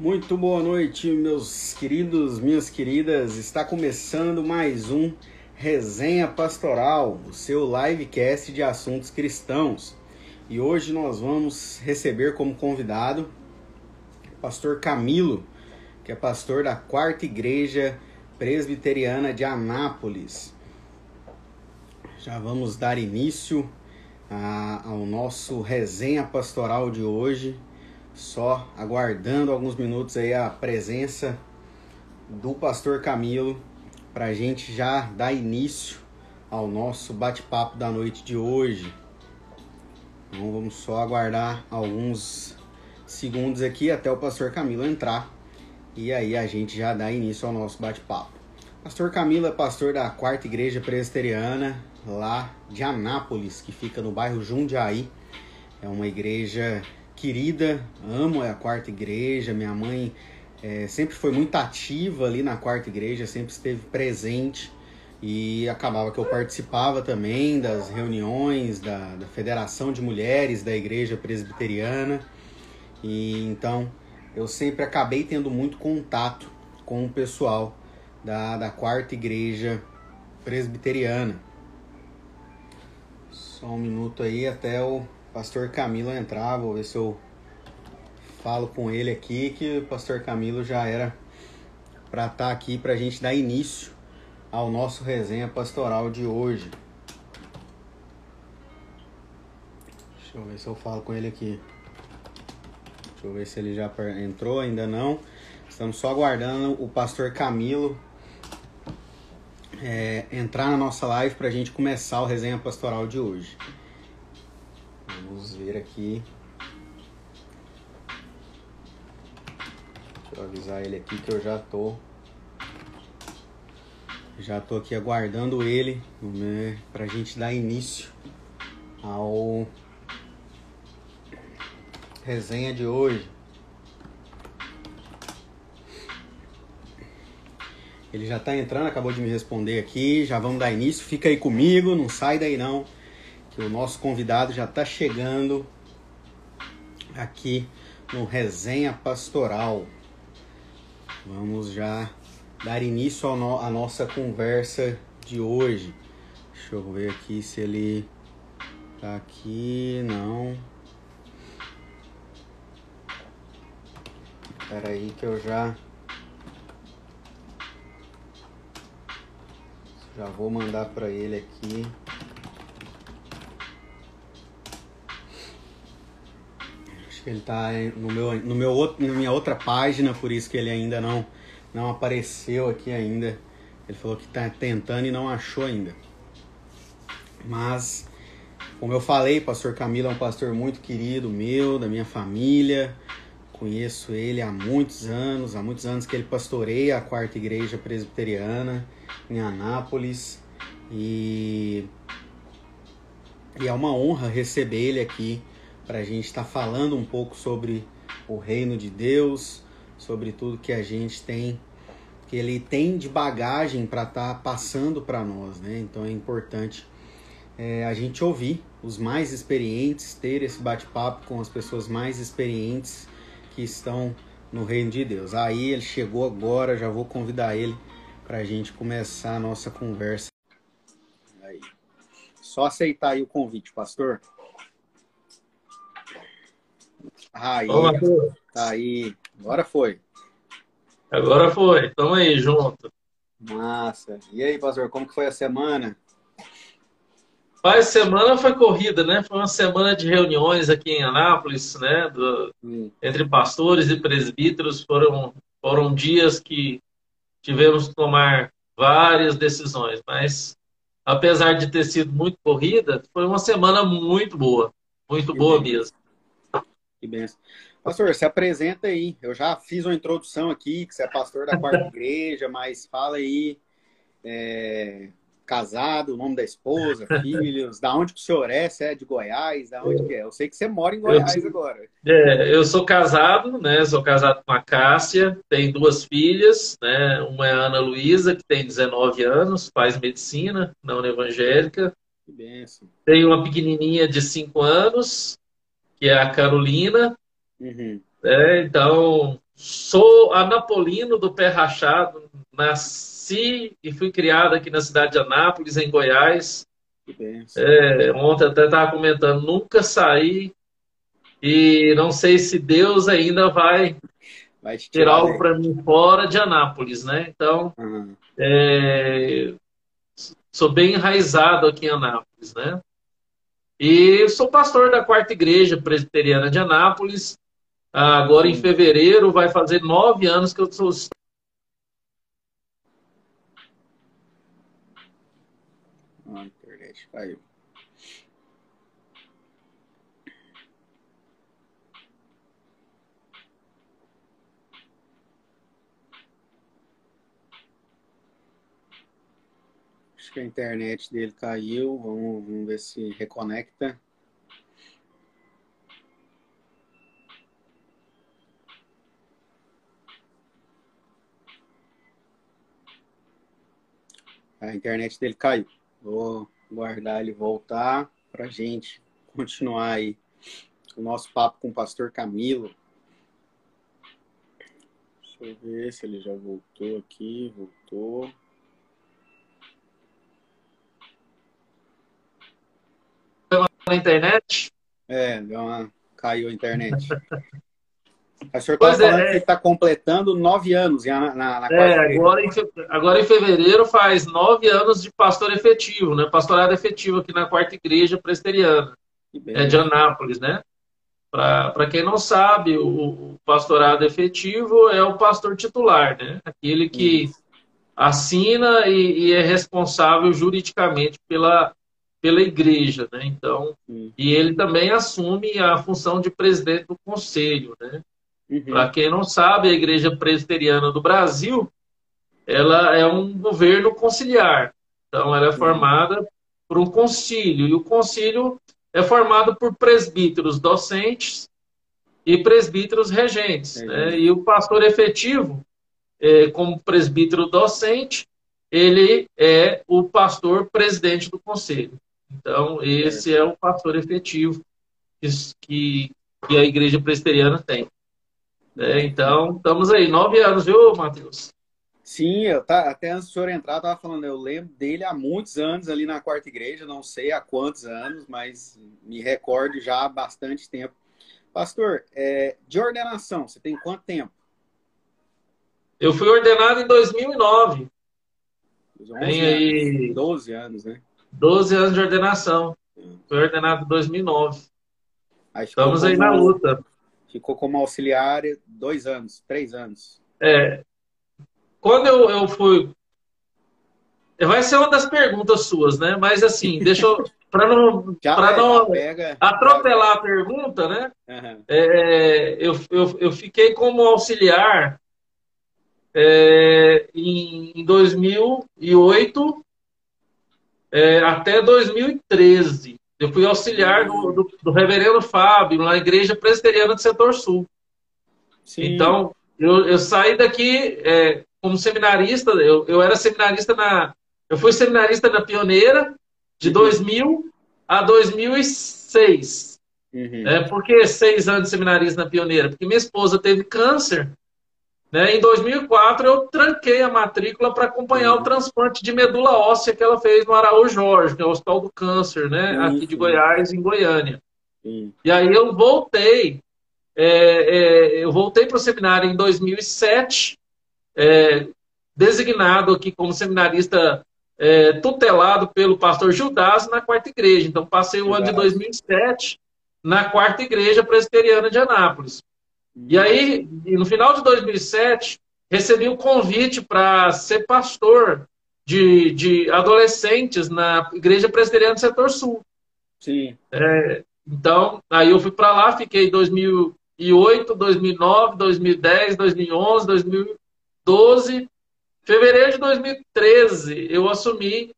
Muito boa noite, meus queridos, minhas queridas. Está começando mais um Resenha Pastoral, o seu livecast de assuntos cristãos. E hoje nós vamos receber como convidado o pastor Camilo, que é pastor da Quarta Igreja Presbiteriana de Anápolis. Já vamos dar início a, ao nosso resenha pastoral de hoje só aguardando alguns minutos aí a presença do pastor Camilo para a gente já dar início ao nosso bate-papo da noite de hoje. Então vamos só aguardar alguns segundos aqui até o pastor Camilo entrar e aí a gente já dá início ao nosso bate-papo. Pastor Camilo é pastor da Quarta Igreja Presbiteriana lá de Anápolis, que fica no bairro Jundiaí. É uma igreja querida, amo a quarta igreja. Minha mãe é, sempre foi muito ativa ali na quarta igreja, sempre esteve presente e acabava que eu participava também das reuniões da, da Federação de Mulheres da Igreja Presbiteriana. E então eu sempre acabei tendo muito contato com o pessoal da, da quarta igreja presbiteriana. Só um minuto aí até o pastor Camilo entrar, vou ver se eu falo com ele aqui, que o pastor Camilo já era para estar tá aqui para a gente dar início ao nosso resenha pastoral de hoje. Deixa eu ver se eu falo com ele aqui. Deixa eu ver se ele já entrou, ainda não. Estamos só aguardando o pastor Camilo é, entrar na nossa live para a gente começar o resenha pastoral de hoje. Ver aqui. Deixa eu avisar ele aqui que eu já tô. Já tô aqui aguardando ele né, pra gente dar início ao resenha de hoje. Ele já tá entrando, acabou de me responder aqui. Já vamos dar início. Fica aí comigo, não sai daí não o nosso convidado já está chegando aqui no Resenha Pastoral. Vamos já dar início no, à nossa conversa de hoje. Deixa eu ver aqui se ele tá aqui. Não. Espera aí que eu já já vou mandar para ele aqui. Ele está no meu, no meu outro, na minha outra página, por isso que ele ainda não, não apareceu aqui ainda. Ele falou que está tentando e não achou ainda. Mas, como eu falei, pastor Camilo é um pastor muito querido meu, da minha família. Conheço ele há muitos anos, há muitos anos que ele pastoreia a quarta igreja presbiteriana em Anápolis. E, e é uma honra receber ele aqui para a gente estar tá falando um pouco sobre o reino de Deus, sobre tudo que a gente tem, que ele tem de bagagem para estar tá passando para nós, né? Então é importante é, a gente ouvir os mais experientes, ter esse bate-papo com as pessoas mais experientes que estão no reino de Deus. Aí ele chegou agora, já vou convidar ele para a gente começar a nossa conversa. Aí. Só aceitar aí o convite, pastor. Aí, tá aí. Agora foi. Agora foi. Tamo aí junto. Massa. E aí, pastor, como que foi a semana? Pai, semana foi corrida, né? Foi uma semana de reuniões aqui em Anápolis, né? Do, entre pastores e presbíteros. Foram, foram dias que tivemos que tomar várias decisões, mas apesar de ter sido muito corrida, foi uma semana muito boa. Muito boa mesmo. Que benção. Pastor, se apresenta aí. Eu já fiz uma introdução aqui, que você é pastor da quarta igreja, mas fala aí, é, casado, o nome da esposa, filhos, da onde que o senhor é? Você é de Goiás? Da onde que é? Eu sei que você mora em Goiás eu, agora. É, eu sou casado, né? Sou casado com a Cássia, tenho duas filhas, né? Uma é a Ana Luísa, que tem 19 anos, faz medicina na União Evangélica. Que benção. Tenho uma pequenininha de 5 anos, que é a Carolina. Uhum. É, então, sou anapolino do pé rachado, nasci e fui criado aqui na cidade de Anápolis, em Goiás. É, ontem até estava comentando, nunca saí e não sei se Deus ainda vai, vai ter algo para mim fora de Anápolis, né? Então, uhum. é, sou bem enraizado aqui em Anápolis, né? E sou pastor da quarta igreja presbiteriana de Anápolis. Agora, em fevereiro, vai fazer nove anos que eu sou a internet caiu. Que a internet dele caiu. Vamos, vamos ver se reconecta. A internet dele caiu. Vou guardar ele voltar para gente continuar aí o nosso papo com o pastor Camilo. Deixa eu ver se ele já voltou aqui. Voltou. Na internet? É, deu uma... caiu a internet. O senhor está falando é, que está completando nove anos na, na, na É, agora em, agora em fevereiro faz nove anos de pastor efetivo, né? Pastorado efetivo aqui na quarta igreja presbiteriana. É de Anápolis, né? Para quem não sabe, o, o, pastorado efetivo é o pastor titular, né? Aquele que Isso. assina e, e, é responsável juridicamente pela, pela igreja, né? Então, e ele também assume a função de presidente do conselho, né? Uhum. Para quem não sabe, a Igreja Presbiteriana do Brasil, ela é um governo conciliar. Então, ela é uhum. formada por um concílio, e o concílio é formado por presbíteros docentes e presbíteros regentes. Uhum. Né? E o pastor efetivo, é, como presbítero docente, ele é o pastor presidente do conselho. Então, esse é o pastor efetivo que, que a igreja presbiteriana tem. É, então, estamos aí, nove anos, viu, Matheus? Sim, eu tá, até antes do senhor entrar, eu estava falando, eu lembro dele há muitos anos ali na quarta igreja, não sei há quantos anos, mas me recordo já há bastante tempo. Pastor, é, de ordenação, você tem quanto tempo? Eu fui ordenado em 2009. Tem aí 12 anos, né? 12 anos de ordenação. Fui ordenado em 2009. Aí Estamos aí na luta. Ficou como auxiliar dois anos, três anos. É. Quando eu, eu fui. Vai ser uma das perguntas suas, né? Mas assim, deixa eu. Para não, pra não pega, atropelar a pergunta, né? Uhum. É, eu, eu, eu fiquei como auxiliar é, em, em 2008 é, até 2013. Eu fui auxiliar do, do, do, reverendo Fábio na igreja presbiteriana do setor sul. Sim. Então, eu, eu, saí daqui é, como seminarista, eu, eu era seminarista na. Eu fui seminarista na Pioneira de uhum. 2000 a 2006. Uhum. É, por que seis anos de seminarista na Pioneira? Porque minha esposa teve câncer né? Em 2004, eu tranquei a matrícula para acompanhar uhum. o transplante de medula óssea que ela fez no Araújo Jorge, que é o Hospital do Câncer, né? Uhum. aqui de Goiás, em Goiânia. Uhum. E aí eu voltei, é, é, eu voltei para o seminário em 2007, é, designado aqui como seminarista é, tutelado pelo pastor Judas na quarta igreja. Então, passei o ano de 2007 na quarta igreja presbiteriana de Anápolis. E aí, no final de 2007, recebi o um convite para ser pastor de, de adolescentes na Igreja Presbiteriana do Setor Sul. Sim. É, então, aí eu fui para lá, fiquei 2008, 2009, 2010, 2011, 2012. Fevereiro de 2013, eu assumi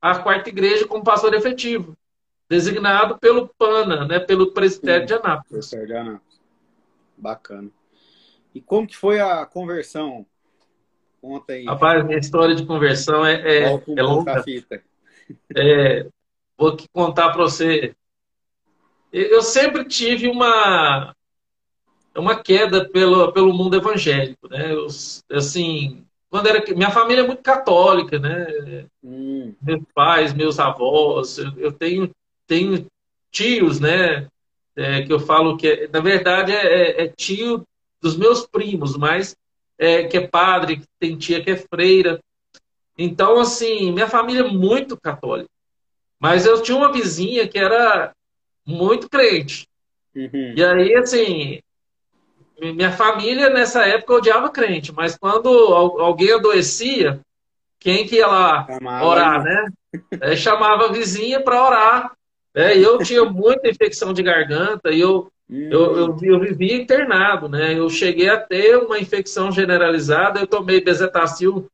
a quarta igreja como pastor efetivo, designado pelo PANA, né, pelo presbitério de Anápolis. Presbitério de Anápolis. Bacana. E como que foi a conversão? Conta aí. Rapaz, minha história de conversão é, é, é longa. Fita. É, vou contar para você. Eu sempre tive uma uma queda pelo, pelo mundo evangélico, né? Eu, assim, quando era minha família é muito católica, né? Hum. Meus pais, meus avós, eu, eu tenho tenho tios, né? É, que eu falo que é, na verdade é, é, é, tio dos meus primos, mas é, que é padre, que tem tia que é freira. Então, assim, minha família é muito católica. Mas eu tinha uma vizinha que era muito crente. Uhum. E aí, assim, minha família nessa época odiava crente, mas quando alguém adoecia, quem que ia lá chamava, orar, né? É, chamava a vizinha para orar. É, eu tinha muita infecção de garganta e eu, hum. eu, eu, eu, vivia internado, né? Eu cheguei a ter uma infecção generalizada, eu tomei bezetacil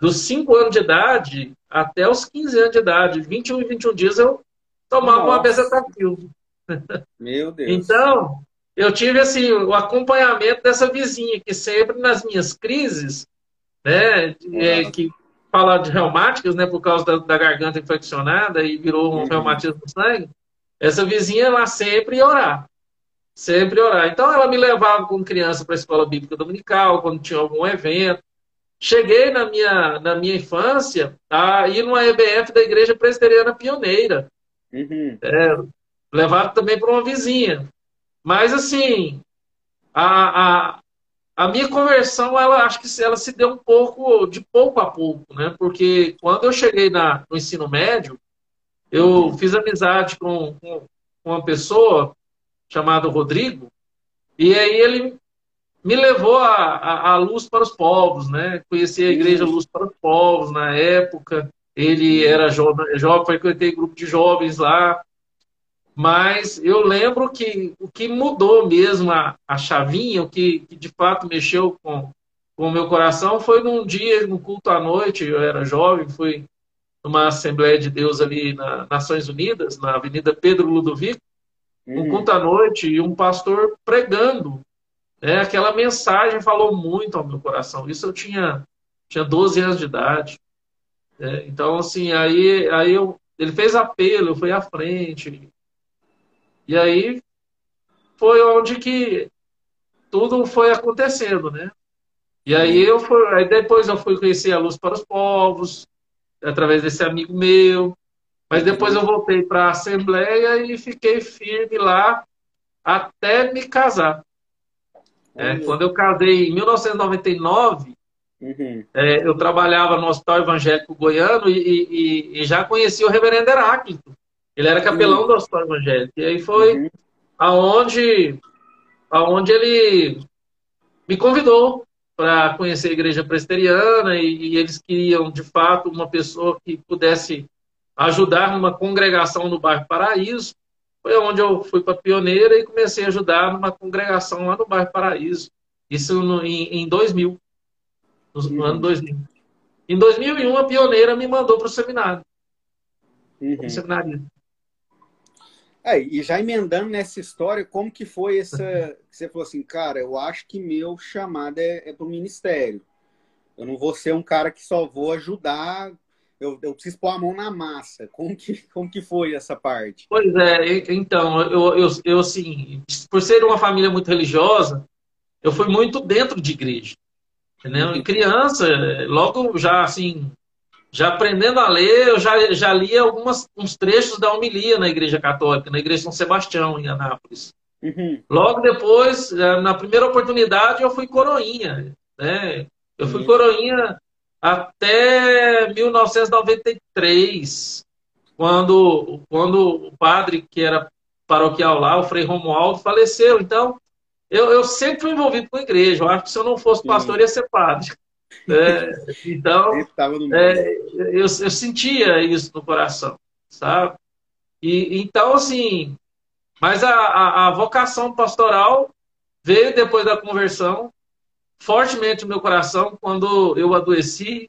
dos 5 anos de idade até os 15 anos de idade. 21 e 21 dias eu tomava Nossa. uma bezetacil. Meu Deus. Então, eu tive assim o acompanhamento dessa vizinha que sempre nas minhas crises, né, é, que fala de reumáticas, né, por causa da, da garganta infeccionada e virou um uhum. reumatismo no sangue. Essa vizinha lá sempre ia orar, sempre ia orar. Então ela me levava como criança para a escola bíblica dominical quando tinha algum evento. Cheguei na minha na minha infância a ir numa EBF da Igreja Presbiteriana Pioneira. Uhum. É, levado também para uma vizinha. Mas, assim, a, a, a minha conversão, ela acho que ela se deu um pouco, de pouco a pouco, né? Porque quando eu cheguei na, no ensino médio, eu fiz amizade com, com uma pessoa chamada Rodrigo, e aí ele me levou a, luz para os povos, né? Conheci a igreja Luz para os Povos na época. Ele era jovem, jovem frequentei grupo de jovens lá. Mas eu lembro que o que mudou mesmo a, a chavinha, o que, que, de fato mexeu com, com o meu coração, foi num dia, no culto à noite, eu era jovem, fui numa Assembleia de Deus ali nas Nações Unidas, na Avenida Pedro Ludovico, um uhum. culto à noite e um pastor pregando. Né? Aquela mensagem falou muito ao meu coração. Isso eu tinha, tinha 12 anos de idade. Né? Então, assim, aí, aí eu, ele fez apelo, eu fui à frente, e aí foi onde que tudo foi acontecendo, né? E aí eu fui, aí depois eu fui conhecer a Luz para os Povos, através desse amigo meu. Mas depois eu voltei para a Assembleia e fiquei firme lá até me casar. É, quando eu casei em 1999, uhum. é, eu trabalhava no Hospital Evangélico Goiano e, e, e já conhecia o reverendo Heráclito. Ele era capelão uhum. do Hospital Evangélico. E aí foi uhum. aonde, aonde ele me convidou para conhecer a igreja presbiteriana e, e, eles queriam, de fato, uma pessoa que pudesse ajudar numa congregação no bairro Paraíso. Foi onde eu fui para Pioneira e comecei a ajudar numa congregação lá no bairro Paraíso. Isso no, em, em 2000, no, uhum. ano 2000. Em 2001, a Pioneira me mandou para o seminário. Uhum. Seminário. É, e já emendando nessa história, como que foi essa. Que você falou assim, cara, eu acho que meu chamado é, é para o ministério. Eu não vou ser um cara que só vou ajudar, eu, eu preciso pôr a mão na massa. Como que, como que foi essa parte? Pois é, então, eu, eu, eu assim, por ser uma família muito religiosa, eu fui muito dentro de igreja. Entendeu? Em criança, logo já assim, já aprendendo a ler, eu já, já li alguns uns trechos da homilia na Igreja Católica, na Igreja São Sebastião, em Anápolis. Uhum. Logo depois, eh, na primeira oportunidade, eu fui coroinha. Né? Eu fui uhum. coroinha até 1993, quando, quando o padre que era paroquial lá, o Frei Romualdo, faleceu. Então, eu, eu sempre fui envolvido com a igreja. Eu acho que se eu não fosse pastor, ia ser padre. É, então, é, eu, eu sentia isso no coração, sabe? E, então, assim, mas a, a, a, vocação pastoral veio depois da conversão, fortemente no meu coração, quando eu adoeci.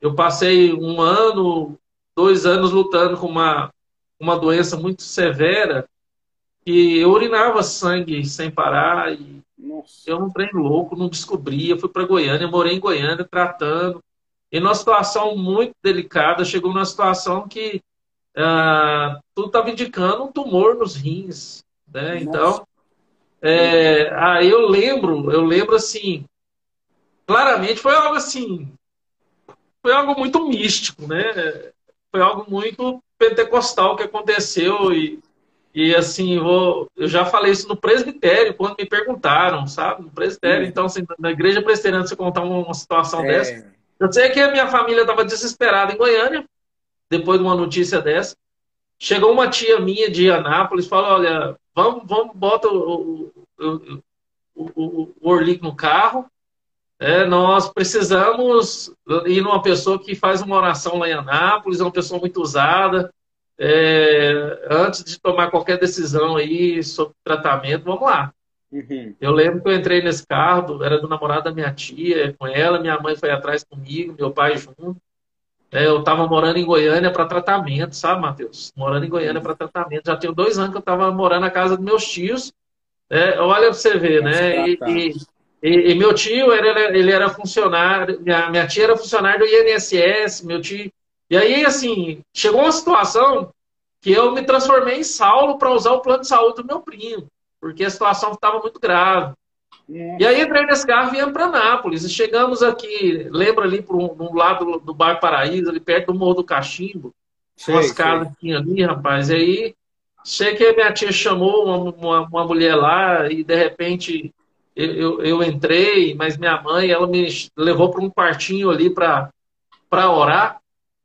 Eu passei um ano, dois anos lutando com uma, uma doença muito severa, que eu urinava sangue sem parar e nossa. Eu não treino louco, não descobria, fui para Goiânia, morei em Goiânia tratando. E numa situação muito delicada, chegou numa situação que ah, tudo estava indicando um tumor nos rins. Né? Então, É, aí eu lembro, eu lembro assim, claramente foi algo assim, foi algo muito místico, né? Foi algo muito pentecostal que aconteceu e, e assim, vou, eu já falei isso no presbitério, quando me perguntaram, sabe? No presbitério, então, assim, na igreja presbiteriana, você contar uma, uma situação é. dessa. Eu sei que a minha família estava desesperada em Goiânia, depois de uma notícia dessa. Chegou uma tia minha de Anápolis, falou, olha, vamos, vamos, bota o, o, o, o, o Orlic no carro, é, nós precisamos ir numa pessoa que faz uma oração lá em Anápolis, é uma pessoa muito usada. É, antes de tomar qualquer decisão aí sobre tratamento, vamos lá. Uhum. Eu lembro que eu entrei nesse carro, era do namorado da minha tia, com ela, minha mãe foi atrás comigo, meu pai junto. É, eu estava morando em Goiânia para tratamento, sabe, Matheus? Morando em Goiânia para tratamento. Já tenho dois anos que eu estava morando na casa dos meus tios. É, olha para você ver, né? E, e, e, meu tio, era, ele era funcionário, minha, minha tia era funcionária do INSS, meu tio. E aí, assim, chegou uma situação que eu me transformei em Saulo para usar o plano de saúde do meu primo, porque a situação estava muito grave. É. E aí entrei nesse carro e viemos para Nápoles. E chegamos aqui, lembra ali para um, lado do bairro Paraíso, ali perto do Morro do Cachimbo. Sei, umas casas que tinha ali, rapaz. E aí, sei que a minha tia chamou uma, uma, uma mulher lá e de repente eu, eu, entrei, mas minha mãe, ela me levou para um quartinho ali para orar.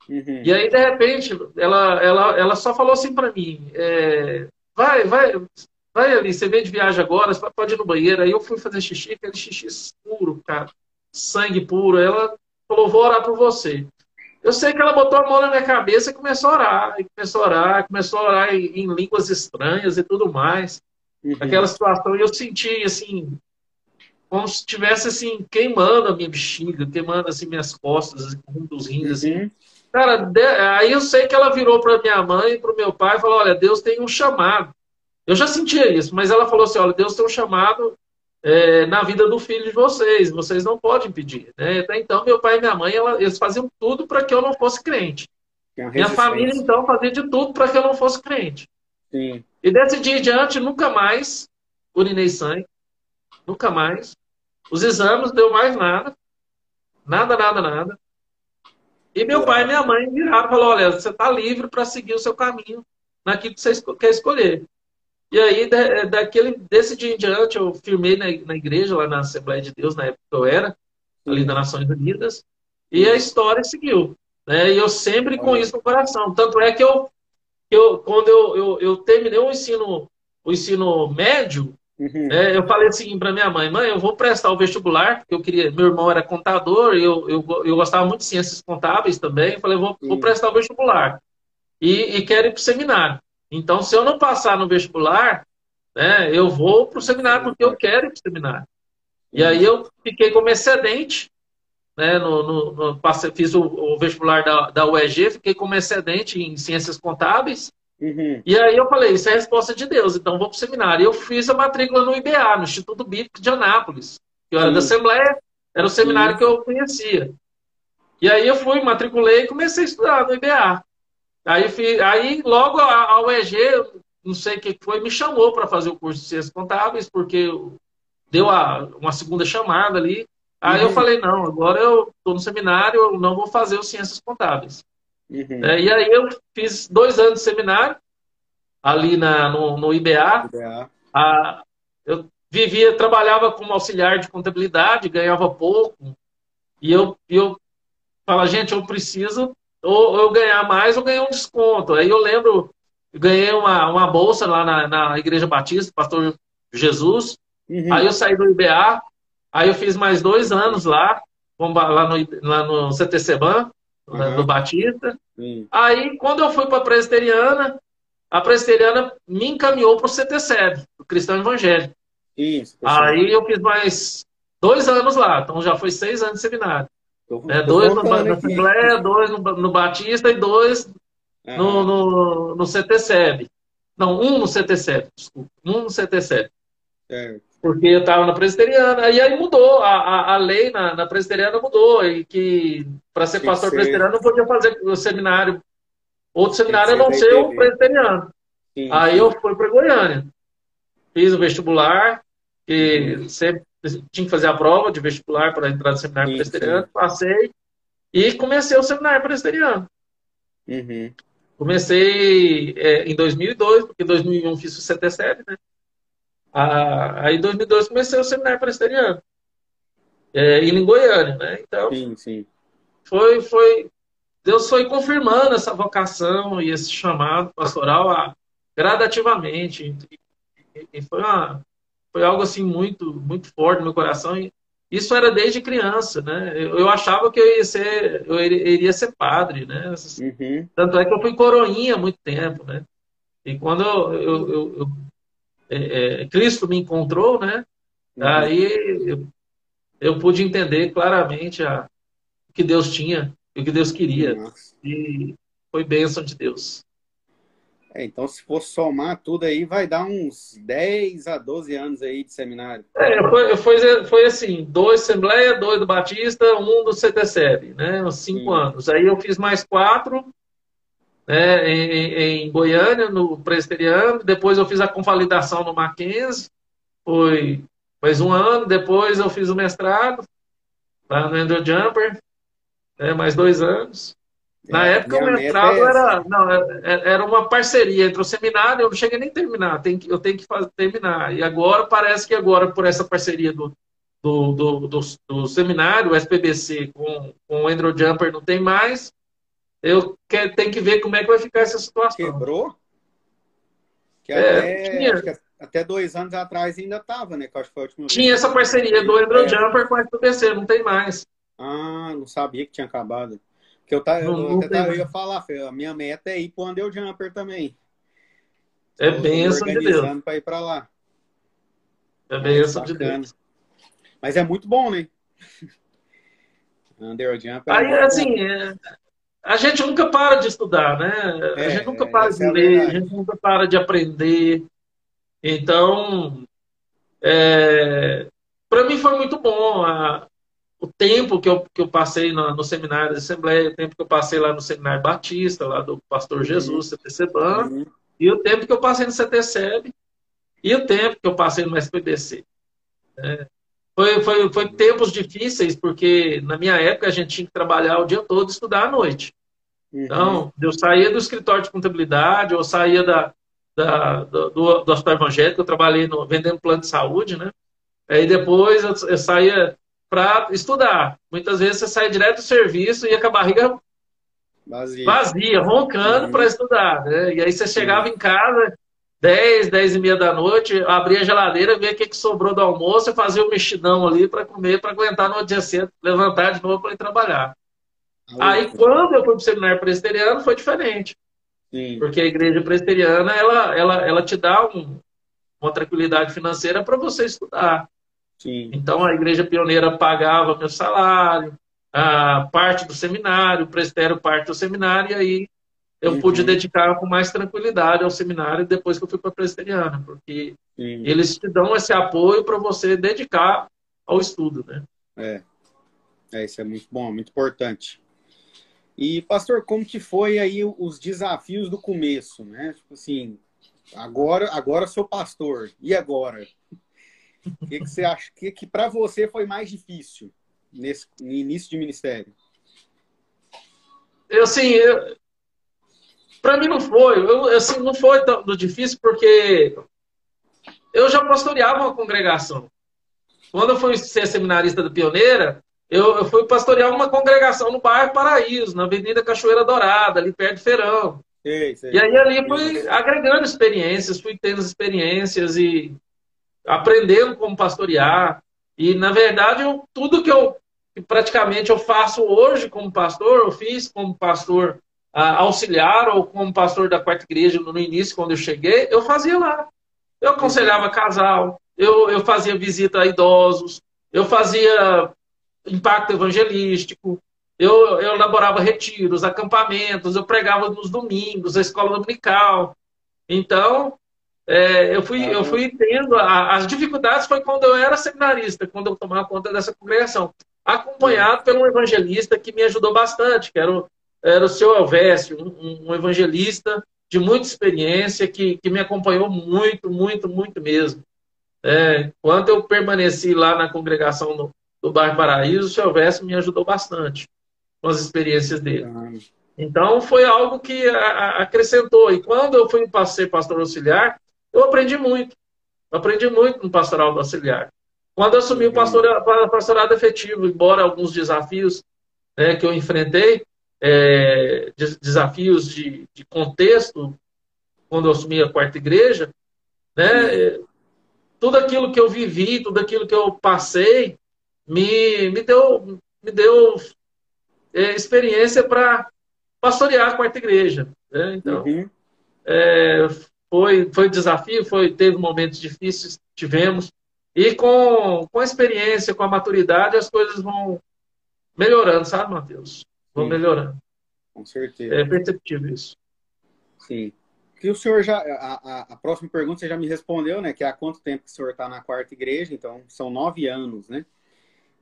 Uhum. E aí, de repente, ela, ela, ela só falou assim para mim: é, vai, vai, vai ali, você vem de viagem agora, você pode ir no banheiro. Aí eu fui fazer xixi, aquele xixi escuro, cara, sangue puro. Ela falou: vou orar por você. Eu sei que ela botou a mão na minha cabeça e começou a orar, e começou a orar, começou a orar em, em línguas estranhas e tudo mais. Uhum. Aquela situação, e eu senti, assim, como se estivesse assim, queimando a minha bexiga, queimando assim minhas costas, assim, um dos rins, assim. Cara, de... aí eu sei que ela virou para minha mãe e para o meu pai e falou: Olha, Deus tem um chamado. Eu já sentia isso, mas ela falou assim: Olha, Deus tem um chamado é, na vida do filho de vocês, vocês não podem pedir. Né? Até então, meu pai e minha mãe, ela, eles faziam tudo para que eu não fosse crente. Minha família, então, fazia de tudo para que eu não fosse crente. Sim. E desse dia em diante, nunca mais urinei sangue, nunca mais. Os exames deu mais nada. Nada, nada, nada. E meu pai e minha mãe viraram e falaram: olha, você está livre para seguir o seu caminho naquilo que você quer escolher. E aí, daquele, desse dia em diante, eu firmei na, na igreja, lá na Assembleia de Deus, na época que eu era, ali das Nações Unidas, e a história seguiu. Né? E eu sempre com isso no coração. Tanto é que eu, eu quando eu, eu, eu terminei o ensino, o ensino médio, Uhum. É, eu falei assim para minha mãe, mãe, eu vou prestar o vestibular, porque eu queria, meu irmão era contador, eu, eu, eu gostava muito de ciências contábeis também, eu falei, vou, vou prestar o vestibular. E, e quero ir para o seminário. Então, se eu não passar no vestibular, né, eu vou para o seminário, porque eu quero ir para o seminário. E aí eu fiquei como excedente, né, no, no, no fiz o, o, vestibular da, da UEG, fiquei como excedente em ciências contábeis, Uhum. E aí eu falei, isso é a resposta de Deus, então vou para o seminário. Eu fiz a matrícula no IBA, no Instituto Bíblico de Anápolis. Eu era da Assembleia, era o seminário que eu conhecia. E aí eu fui, matriculei e comecei a estudar no IBA. Aí, aí logo a, a UEG, não sei o que foi, me chamou para fazer o curso de Ciências Contábeis, porque deu a, uma segunda chamada ali. Aí uhum. eu falei, não, agora eu estou no seminário, eu não vou fazer o Ciências Contábeis. Uhum. É, e aí eu fiz dois anos de seminário ali na, no, no IBA. IBA. Ah, eu vivia, trabalhava como auxiliar de contabilidade, ganhava pouco. E eu, eu falo, gente, eu preciso ou eu ganhar mais ou ganhar um desconto. Aí eu lembro, eu ganhei uma, uma bolsa lá na, na Igreja Batista, Pastor Jesus. Uhum. Aí eu saí do IBA, aí eu fiz mais dois anos lá, lá no, lá no CTCBAN uhum. do Batista. Sim. Aí, quando eu fui para a presbiteriana, a presbiteriana me encaminhou para o CTCEB, o Cristão Evangélico. Isso, Aí eu fiz mais dois anos lá, então já foi seis anos de seminário. Tô, é, dois no, na Assembleia, dois no, no, Batista e dois uhum. no, no, no CTCEB. Não, um no CTCEB, desculpa. Um no CTCEB. Certo porque eu estava na presbiteriana, e aí mudou, a, a, a lei na, na presbiteriana mudou, e que para ser Tem pastor ser... presbiteriano não podia fazer o seminário, outro seminário a não ser o presbiteriano. Sim, aí eu fui para Goiânia, fiz o vestibular, que sempre tinha que fazer a prova de vestibular para entrar no seminário sim, presbiteriano, passei e comecei o seminário presbiteriano. Uhum. Comecei é, em 2002, porque em 2001 fiz o CTCL, né? Ah, aí em 2002 comecei o seminário presbiteriano. É, em Goiânia, né? Então, sim, sim. Foi, foi, Deus foi confirmando essa vocação e esse chamado pastoral a, gradativamente. E, e foi, uma, foi algo assim muito, muito forte no meu coração. E isso era desde criança, né? Eu, eu achava que eu ia ser, eu iria ser padre, né? Uhum. Tanto é que eu fui coroinha há muito tempo, né? E quando eu, eu, eu é, é, Cristo me encontrou, né? Uhum. Aí eu, eu, pude entender claramente a, o que Deus tinha, o que Deus queria. Nossa. E foi bênção de Deus. É, então, se for somar tudo aí, vai dar uns 10 a 12 anos aí de seminário. É, foi, foi, foi assim, dois Assembleia, dois do Batista, um do CTCEB, né? Uns cinco Sim. anos. Aí eu fiz mais quatro né, em, em Goiânia, no Presbiteriano. Depois eu fiz a convalidação no Mackenzie, foi mais um ano. Depois eu fiz o mestrado lá no Andrew Jumper, né, mais dois anos. Na é, época o mestrado é era, não, é, era uma parceria entre o seminário, eu não cheguei nem a terminar, tem que, eu tenho que fazer, terminar. E agora parece que agora, por essa parceria do, do, do, do, do seminário, o SPBC, com, com o Andrew Jumper não tem mais, eu que, tenho que ver como é que vai ficar essa situação. Quebrou? Que é, até, tinha. Que até dois anos atrás ainda estava, né? Que acho que foi a última tinha vez. essa parceria do Andrew é. Jumper com o SPBC, não tem mais. Ah, não sabia que tinha acabado. Que eu, tá, eu, não, até eu ia falar, a minha meta é ir pro Andeu Jumper também. É benção de Deus. para ir para lá. É benção de Deus. Mas é muito bom, né? Under Jumper. É Aí, assim, é, a gente nunca para de estudar, né? É, a gente nunca para de é ler, a gente nunca para de aprender. Então, é, para mim foi muito bom. A, o tempo que eu, que eu passei no, no, seminário de Assembleia, o tempo que eu passei lá no seminário Batista, lá do Pastor Jesus, uhum. CTC Ban, uhum. e o tempo que eu passei no CTCEB, e o tempo que eu passei no SPDC. É, foi, foi, foi tempos difíceis, porque na minha época a gente tinha que trabalhar o dia todo e estudar à noite. Uhum. Então, eu saía do escritório de contabilidade, ou saía da, da, do, do hospital evangélico, eu trabalhei no, vendendo plano de saúde, né? Aí depois eu, eu saía para estudar. Muitas vezes você sai direto do serviço e ia com a barriga vazia, vazia roncando uhum. para estudar. Né? E aí você chegava uhum. em casa, 10, 10 e meia da noite, abria a geladeira, via o que, que sobrou do almoço e fazia o mexidão ali para comer, para aguentar no dia cedo, levantar de novo para ir trabalhar. Ah, aí quando eu fui para o seminário presbiteriano foi diferente. Sim. Porque a igreja presbiteriana, ela, ela, ela te dá um, uma tranquilidade financeira para você estudar. Sim. Então a igreja pioneira pagava meu salário, a parte do seminário, o presbitério parte do seminário, e aí eu uhum. pude dedicar com mais tranquilidade ao seminário depois que eu fui para a presbiteriana, porque Sim. eles te dão esse apoio para você dedicar ao estudo, né? É. é, isso é muito bom, muito importante. E, pastor, como que foi aí os desafios do começo, né? Tipo assim, agora, agora sou pastor, e agora? O que, que você acha que, que para você foi mais difícil nesse no início de ministério? Eu assim, para mim não foi, eu, assim, não foi tão difícil porque eu já pastoreava uma congregação. Quando eu fui ser seminarista da Pioneira, eu, eu fui pastorear uma congregação no bairro Paraíso, na Avenida Cachoeira Dourada, ali perto de Feirão. Sei, sei. E aí ali fui agregando experiências, fui tendo experiências e aprendendo como pastorear. E, na verdade, eu, tudo que eu praticamente eu faço hoje como pastor, eu fiz como pastor auxiliar ou como pastor da quarta igreja no início, quando eu cheguei, eu fazia lá. Eu aconselhava casal, eu, eu fazia visita a idosos, eu fazia impacto evangelístico, eu, eu elaborava retiros, acampamentos, eu pregava nos domingos, a escola dominical. Então, é, eu, fui, eu fui tendo. A, as dificuldades foi quando eu era seminarista, quando eu tomava conta dessa congregação. Acompanhado por um evangelista que me ajudou bastante, que era o, era o seu Elvésio, um, um evangelista de muita experiência, que, que me acompanhou muito, muito, muito mesmo. É, quando eu permaneci lá na congregação do, do bairro Paraíso, o seu Verso me ajudou bastante com as experiências dele. Então foi algo que a, a, acrescentou. E quando eu fui passei pastor auxiliar, eu aprendi muito. Eu aprendi muito no pastoral auxiliar. Quando eu assumi o pastorado, pastorado efetivo, embora alguns desafios né, que eu enfrentei, é, desafios de, de, contexto, quando eu assumi a quarta igreja, né, tudo aquilo que eu vivi, tudo aquilo que eu passei, me, me deu, me deu é, experiência para pastorear a quarta igreja. Né? Então, uhum. é, foi, foi desafio, foi, teve momentos difíceis, tivemos, e com, com a experiência, com a maturidade, as coisas vão melhorando, sabe, Matheus? Vão Sim. melhorando. Com certeza. É perceptível isso. Sim. E o senhor já, a, a, a, próxima pergunta você já me respondeu, né? Que é há quanto tempo que o senhor está na quarta igreja? Então, são nove anos, né?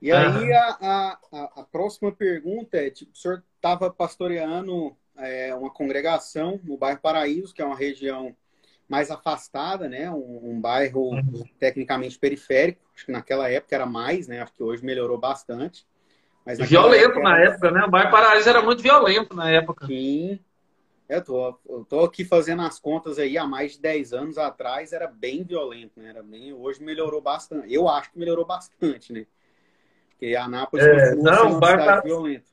E aí a, a, a, próxima pergunta é, tipo, o senhor estava pastoreando é, uma congregação no bairro Paraíso, que é uma região mais afastada, né? Um, um bairro uhum. tecnicamente periférico. Acho que naquela época era mais, né? Acho que hoje melhorou bastante. Mas violento época na época, né? O bairro Paraíso era muito violento na época. Sim. Eu tô, eu tô aqui fazendo as contas aí há mais de 10 anos atrás, era bem violento, né? Era bem, hoje melhorou bastante. Eu acho que melhorou bastante, né? Porque Anápolis é, não, vai para... violento.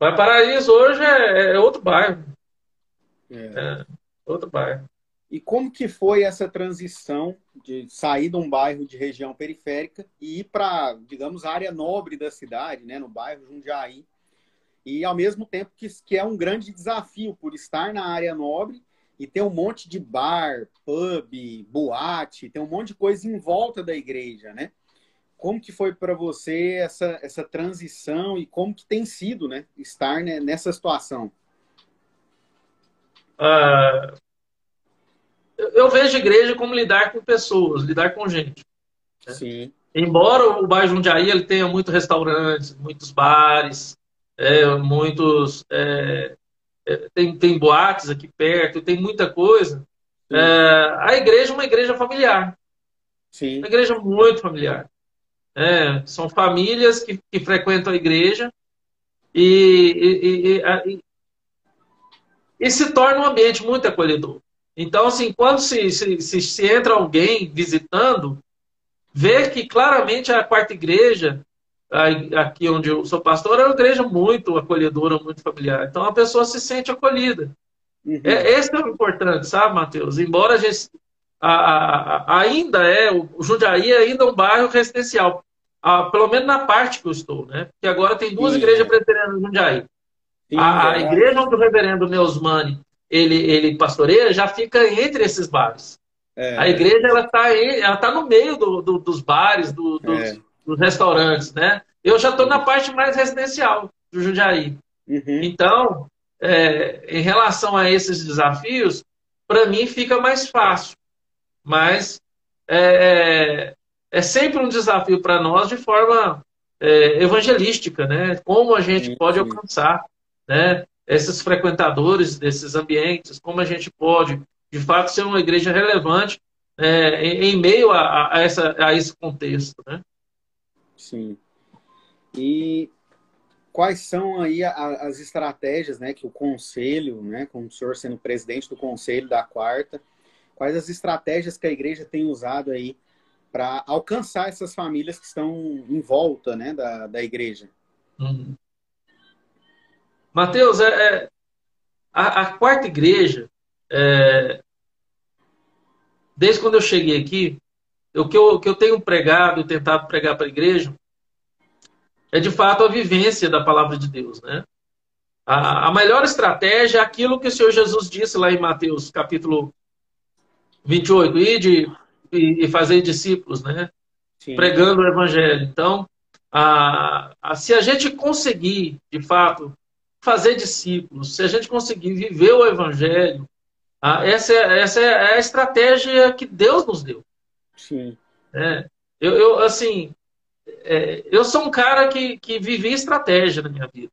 Vai Paraíso hoje é, é outro bairro. É. é. outro bairro. E como que foi essa transição de sair de um bairro de região periférica e ir para, digamos, a área nobre da cidade, né, no bairro Jundiaí, e ao mesmo tempo que, que é um grande desafio por estar na área nobre e ter um monte de bar, pub, boate, tem um monte de coisa em volta da igreja, né? Como que foi para você essa, essa transição e como que tem sido, né, estar né, nessa situação? Uh, eu vejo a igreja como lidar com pessoas, lidar com gente. Né? Sim. Embora o bairro Jundiaí ele tenha muitos restaurantes, muitos bares, é, muitos é, é, tem, tem boates aqui perto, tem muita coisa. É, a igreja é uma igreja familiar. Sim. Uma igreja muito familiar. É, são famílias que, que, frequentam a igreja e, e, e, e, se torna um ambiente muito acolhedor. Então, assim, quando se, se, se, se entra alguém visitando, vê que claramente a quarta igreja, aqui onde eu sou pastor, é uma igreja muito acolhedora, muito familiar. Então a pessoa se sente acolhida. Uhum. É, esse é o importante, sabe, Matheus? Embora a gente a, a, ainda é, o Jundiaí é ainda um bairro residencial, a, pelo menos na parte que eu estou, né? Porque agora tem duas Sim. igrejas presbiterianas no Jundiaí. Sim, a, a igreja onde o reverendo Neusmani ele, ele pastoreia já fica entre esses bares. É. A igreja ela está ela tá no meio do, do, dos bares, do, dos, é. dos, restaurantes, né? Eu já estou na parte mais residencial do Jundiaí. Uhum. Então, é, em relação a esses desafios, para mim fica mais fácil. Mas é, é, é sempre um desafio para nós de forma é, evangelística, né? Como a gente pode alcançar, né? Esses frequentadores desses ambientes, como a gente pode, de fato, ser uma igreja relevante é, em, meio a, a, essa, a esse contexto, né? Sim. E quais são aí as estratégias, né, que o conselho, né, com o senhor sendo presidente do conselho da quarta, quais as estratégias que a igreja tem usado aí para alcançar essas famílias que estão em volta, né, da, da igreja? Uhum. Mateus, é, é a, a, quarta igreja, é, desde quando eu cheguei aqui, o que eu, que eu tenho pregado, tentado pregar para a igreja, é de fato a vivência da palavra de Deus, né? A, a melhor estratégia é aquilo que o Senhor Jesus disse lá em Mateus capítulo 28, e e, e fazer discípulos, né? Sim. Pregando o evangelho. Então, a, a, se a gente conseguir, de fato, fazer discípulos, se a gente conseguir viver o evangelho, a, essa, é, essa é a estratégia que Deus nos deu. Sim. É, eu, eu, assim, é, eu sou um cara que, que vivi estratégia na minha vida.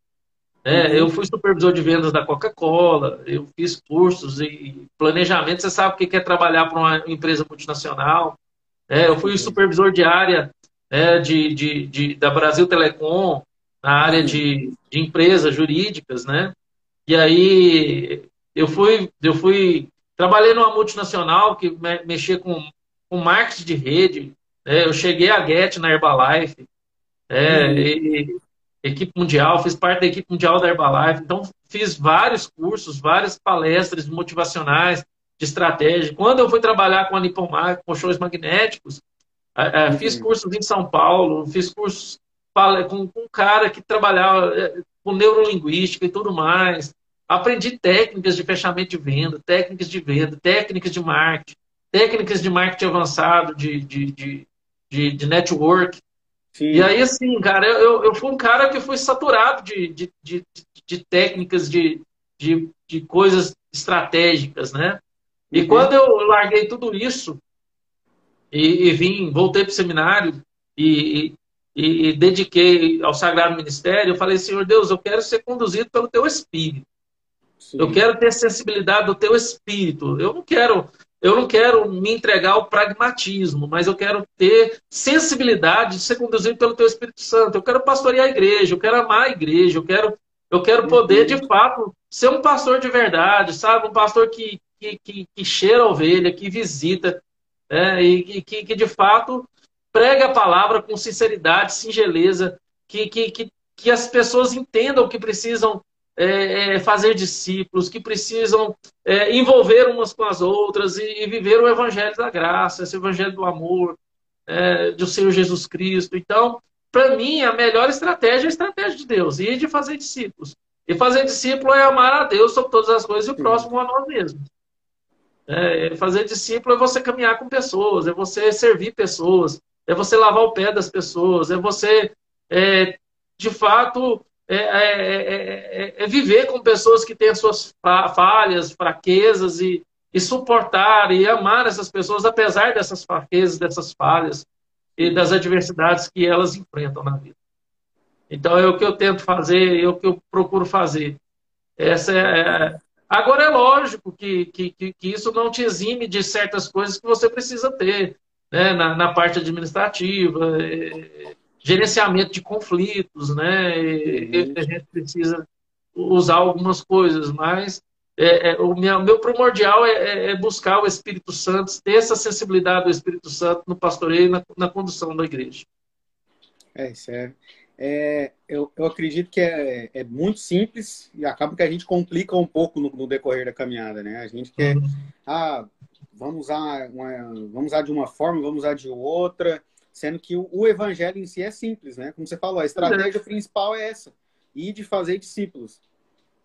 É, uhum. Eu fui supervisor de vendas da Coca-Cola, eu fiz cursos e planejamento. Você sabe o que é trabalhar para uma empresa multinacional. É, eu fui supervisor de área é, de, de, de, da Brasil Telecom, na área de, de empresas jurídicas, né? E aí eu fui, eu fui, trabalhei numa multinacional que me, mexia com, com marketing de rede. Né? Eu cheguei a Get na Herbalife, é, uhum. e, equipe mundial, fiz parte da equipe mundial da Herbalife. Então fiz vários cursos, várias palestras motivacionais de estratégia. Quando eu fui trabalhar com a Nippon Mag, com shows magnéticos, uhum. fiz cursos em São Paulo, fiz cursos com, com um cara que trabalhava é, com neurolinguística e tudo mais. Aprendi técnicas de fechamento de venda, técnicas de venda, técnicas de marketing, técnicas de marketing avançado, de, de, de, de, de network. Sim. E aí, assim, cara, eu, eu fui um cara que fui saturado de, de, de, de técnicas, de, de, de coisas estratégicas, né? E uhum. quando eu larguei tudo isso e, e vim, voltei para o seminário e, e, e, dediquei ao Sagrado Ministério, eu falei, Senhor Deus, eu quero ser conduzido pelo Teu Espírito. Sim. Eu quero ter sensibilidade do Teu Espírito. Eu não quero eu não quero me entregar ao pragmatismo, mas eu quero ter sensibilidade de ser conduzido pelo Teu Espírito Santo. Eu quero pastorear a igreja, eu quero amar a igreja, eu quero, eu quero poder, de fato, ser um pastor de verdade, sabe? Um pastor que, que, que, que cheira a ovelha, que visita, né? e que, que, de fato, prega a palavra com sinceridade, singeleza, que, que, que, que as pessoas entendam que precisam é, é, fazer discípulos, que precisam é, envolver umas com as outras e, e, viver o evangelho da graça, esse evangelho do amor, é, do Senhor Jesus Cristo. Então, para mim, a melhor estratégia é a estratégia de Deus, e de fazer discípulos. E fazer discípulo é amar a Deus sobre todas as coisas e o próximo a nós mesmos. É, fazer discípulo é você caminhar com pessoas, é você servir pessoas, é você lavar o pé das pessoas, é você, é, de fato, é é, é, é, é, viver com pessoas que têm as suas falhas, fraquezas e, e suportar e amar essas pessoas apesar dessas fraquezas, dessas falhas e das adversidades que elas enfrentam na vida. Então é o que eu tento fazer, é o que eu procuro fazer. Essa é, Agora é lógico que, que, que, isso não te exime de certas coisas que você precisa ter, né? na, na parte administrativa, gerenciamento de conflitos, né? Uhum. A gente precisa usar algumas coisas, mas é, é, o meu, meu primordial é, é, é, buscar o Espírito Santo, ter essa sensibilidade do Espírito Santo no pastoreio e na, na condução da igreja. É, isso é. é eu, eu acredito que é, é muito simples e acaba que a gente complica um pouco no, no decorrer da caminhada, né? A gente quer, uhum. ah, vamos usar, uma, vamos usar de uma forma, vamos usar de outra, Sendo que o, o, evangelho em si é simples, né? Como você falou, a estratégia principal é essa: ir de fazer discípulos.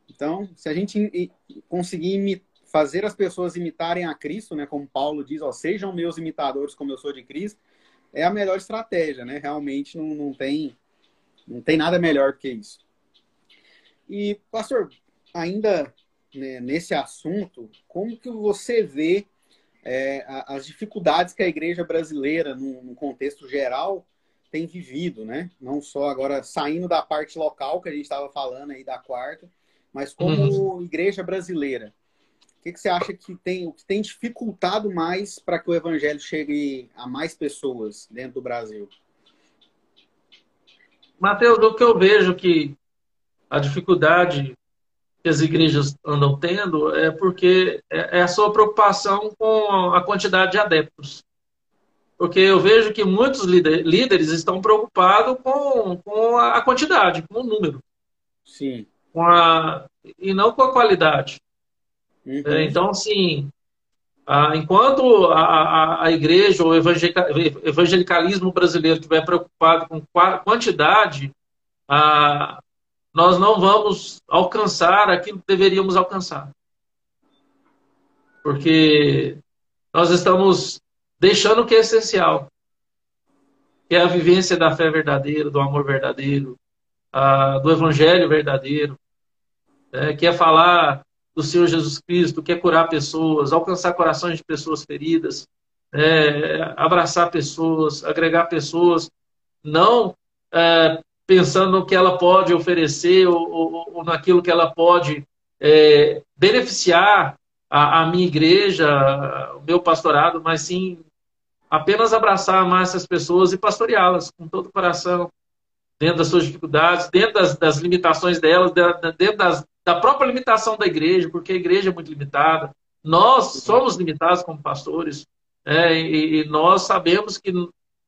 Então, se a gente conseguir fazer as pessoas imitarem a Cristo, né? Como Paulo diz, ó, sejam meus imitadores como eu sou de Cristo, é a melhor estratégia, né? Realmente não, não tem não tem nada melhor que isso. E, pastor, ainda né, nesse assunto, como que você vê é, as dificuldades que a igreja brasileira, no contexto geral, tem vivido, né? Não só agora saindo da parte local que a gente estava falando aí da quarta, mas como uhum. igreja brasileira. O que, que, você acha que tem, o que tem dificultado mais para que o evangelho chegue a mais pessoas dentro do Brasil? Mateus, o que eu vejo que a dificuldade que as igrejas andam tendo é porque é, é a sua preocupação com a quantidade de adeptos. Porque eu vejo que muitos líderes estão preocupados com, com a quantidade, com o número. Sim. Com a, e não com a qualidade. Uhum. É, então, assim, enquanto a, a, a igreja, o evangelicalismo brasileiro estiver preocupado com quantidade, a, nós não vamos alcançar aquilo que deveríamos alcançar. Porque nós estamos deixando o que é essencial, que é a vivência da fé verdadeira, do amor verdadeiro, do evangelho verdadeiro, né, que é falar do Senhor Jesus Cristo, que é curar pessoas, alcançar corações de pessoas feridas, é, abraçar pessoas, agregar pessoas, não é, pensando no que ela pode oferecer ou, ou, ou naquilo que ela pode é, beneficiar a, a, minha igreja, o meu pastorado, mas sim apenas abraçar mais essas pessoas e pastoreá-las com todo o coração, dentro das suas dificuldades, dentro das, das limitações delas, dentro das, da própria limitação da igreja, porque a igreja é muito limitada. Nós somos limitados como pastores, é, e, e, nós sabemos que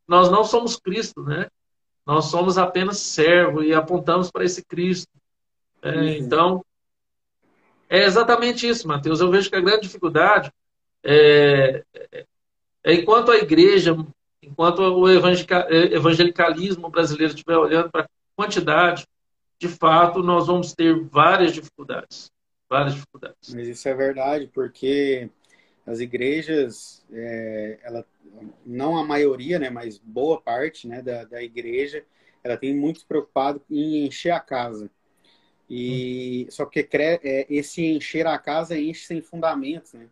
nós não somos Cristo, né? Nós somos apenas servo e apontamos para esse Cristo. É, uhum. Então, é exatamente isso, Mateus. Eu vejo que a grande dificuldade é, é, é enquanto a igreja Enquanto o evangelicalismo brasileiro estiver olhando para a quantidade, de fato, nós vamos ter várias dificuldades. Várias dificuldades. Mas isso é verdade, porque as igrejas, é, ela, não a maioria, né, mas boa parte né, da, da igreja, ela tem muito preocupado em encher a casa. E hum. só que é, esse encher a casa enche sem fundamentos, né?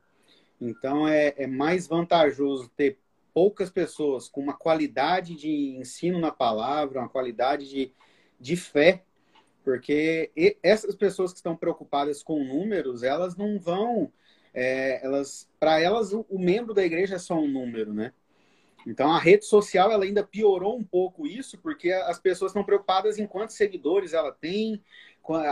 Então é, é mais vantajoso ter poucas pessoas com uma qualidade de ensino na palavra, uma qualidade de, de fé, porque essas pessoas que estão preocupadas com números, elas não vão, é, elas, para elas o, o, membro da igreja é só um número, né? Então a rede social ela ainda piorou um pouco isso, porque as pessoas estão preocupadas em quantos seguidores ela tem,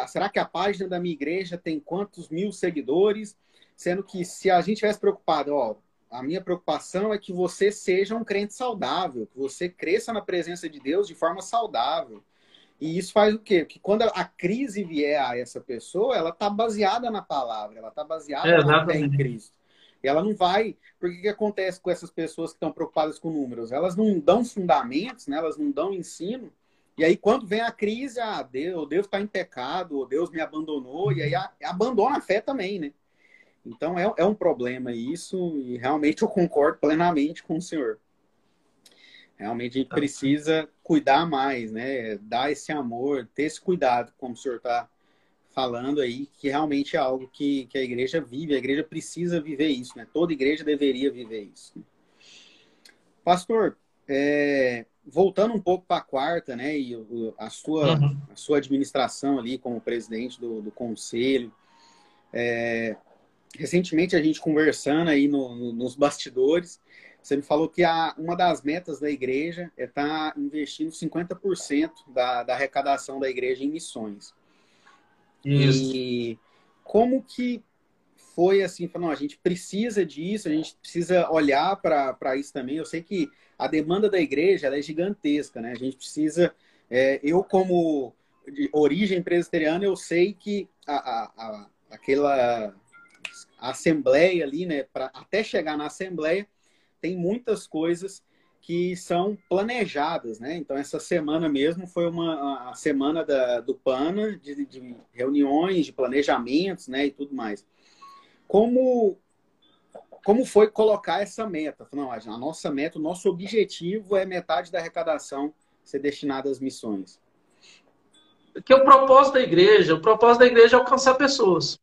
será que a página da minha igreja tem quantos mil seguidores? Sendo que se a gente tivesse preocupado, ó, a minha preocupação é que você seja um crente saudável, que você cresça na presença de Deus de forma saudável. E isso faz o quê? Que quando a crise vier a essa pessoa, ela está baseada na palavra, ela está baseada é, na fé em Cristo. E ela não vai. Porque o que acontece com essas pessoas que estão preocupadas com números? Elas não dão fundamentos, né? elas não dão ensino. E aí, quando vem a crise, ah, Deus está em pecado, ou Deus me abandonou, e aí a, abandona a fé também, né? Então é, é um problema isso, e realmente eu concordo plenamente com o senhor. Realmente a gente tá. precisa cuidar mais, né? Dar esse amor, ter esse cuidado, como o senhor está falando aí, que realmente é algo que, que a igreja vive, a igreja precisa viver isso, né? Toda igreja deveria viver isso. Pastor, é, voltando um pouco para a quarta, né? E a sua, uhum. a sua administração ali como presidente do, do conselho, é, recentemente a gente conversando aí no, no, nos bastidores, você me falou que a, uma das metas da igreja é estar tá investindo 50% da, da arrecadação da igreja em missões. Isso. E como que foi assim, falando, a gente precisa disso, a gente precisa olhar para isso também. Eu sei que a demanda da igreja é gigantesca, né? A gente precisa, é, eu como de origem presbiteriana, eu sei que a, a, a aquela assembleia ali, né, para até chegar na assembleia, tem muitas coisas que são planejadas, né? Então essa semana mesmo foi uma a semana da, do PANA, de, de reuniões, de planejamentos, né, e tudo mais. Como como foi colocar essa meta? Não, a nossa meta, o nosso objetivo é metade da arrecadação ser destinada às missões. Que é o propósito da igreja, o propósito da igreja é alcançar pessoas.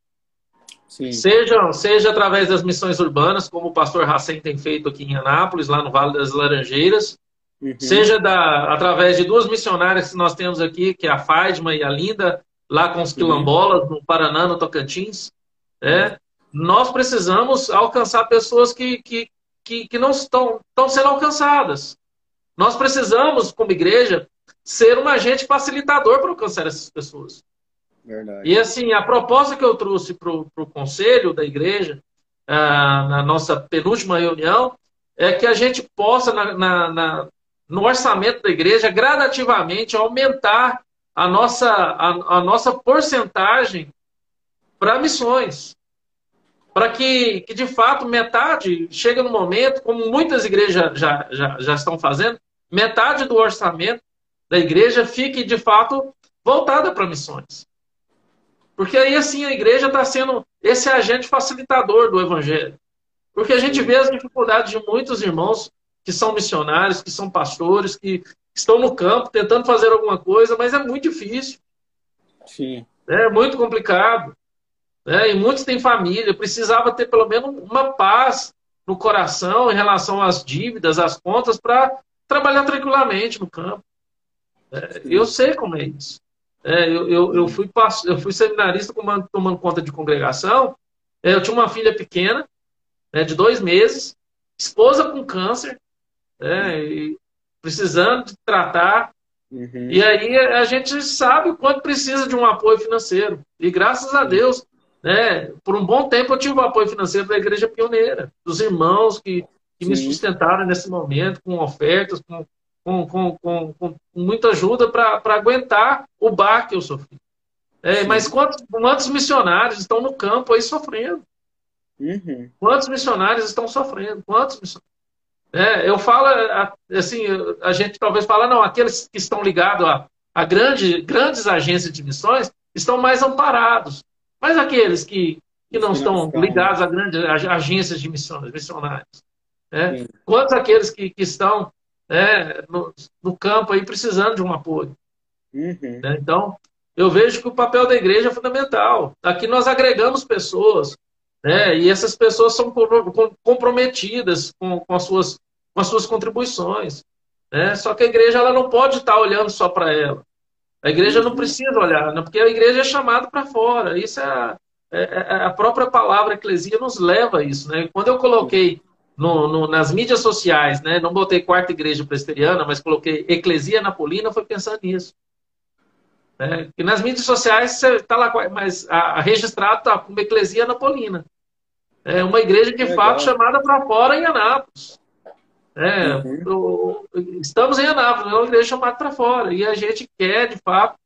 Seja, seja através das missões urbanas, como o pastor Racem tem feito aqui em Anápolis, lá no Vale das Laranjeiras, uhum. seja da, através de duas missionárias que nós temos aqui, que é a Fadma e a Linda, lá com os quilombolas, no Paraná, no Tocantins. É, nós precisamos alcançar pessoas que, que, que, que não estão, estão sendo alcançadas. Nós precisamos, como igreja, ser um agente facilitador para alcançar essas pessoas. Verdade. E assim, a proposta que eu trouxe para o conselho da igreja, ah, na nossa penúltima reunião, é que a gente possa, na, na, na, no orçamento da igreja, gradativamente aumentar a nossa, a, a nossa porcentagem para missões. Para que, que, de fato, metade, chega no momento, como muitas igrejas já, já, já estão fazendo, metade do orçamento da igreja fique, de fato, voltada para missões. Porque aí, assim, a igreja está sendo esse agente facilitador do evangelho. Porque a gente vê as dificuldades de muitos irmãos que são missionários, que são pastores, que estão no campo tentando fazer alguma coisa, mas é muito difícil. Sim. É muito complicado. Né? E muitos têm família, precisava ter pelo menos uma paz no coração em relação às dívidas, às contas, para trabalhar tranquilamente no campo. É, eu sei como é isso. É, eu, eu, eu, fui, eu fui seminarista tomando, tomando conta de congregação. É, eu tinha uma filha pequena, né, de dois meses, esposa com câncer, né? precisando de tratar. Uhum. E aí a gente sabe o quanto precisa de um apoio financeiro. E graças a Deus, né, por um bom tempo eu tive o apoio financeiro da Igreja Pioneira, dos irmãos que, que me sustentaram nesse momento, com ofertas, com, com, com, com, com muita ajuda para aguentar o bar que eu sofri. É, mas quantos, quantos missionários estão no campo aí sofrendo? Uhum. Quantos missionários estão sofrendo? Quantos missionários? É, eu falo, assim, a gente talvez fala, não, aqueles que estão ligados a, a grande, grandes agências de missões estão mais amparados. Mas aqueles que, que não estão ligados a grandes agências de missões, missionários. Né? Quantos aqueles que, que estão né, no, no, campo aí precisando de um apoio? Uhum. Né? Então, eu vejo que o papel da igreja é fundamental. Aqui nós agregamos pessoas, né? E essas pessoas são comprometidas com, com, as, suas, com as suas contribuições. Né? Só que a igreja ela não pode estar olhando só para ela. A igreja não precisa olhar, né? porque a igreja é chamada para fora. Isso é a, é, é a, própria palavra eclesia nos leva a isso. Né? Quando eu coloquei no, no, nas mídias sociais, né? não botei quarta igreja presbiteriana, mas coloquei eclesia napolina, foi pensando nisso. Né? E nas mídias sociais você está lá, mas a, a registrado está como Eclesia Napolina. É uma igreja de Legal. fato chamada para fora em Anápolis. É, uhum. estamos em Anápolis, é uma igreja chamada para fora. E a gente quer, de fato,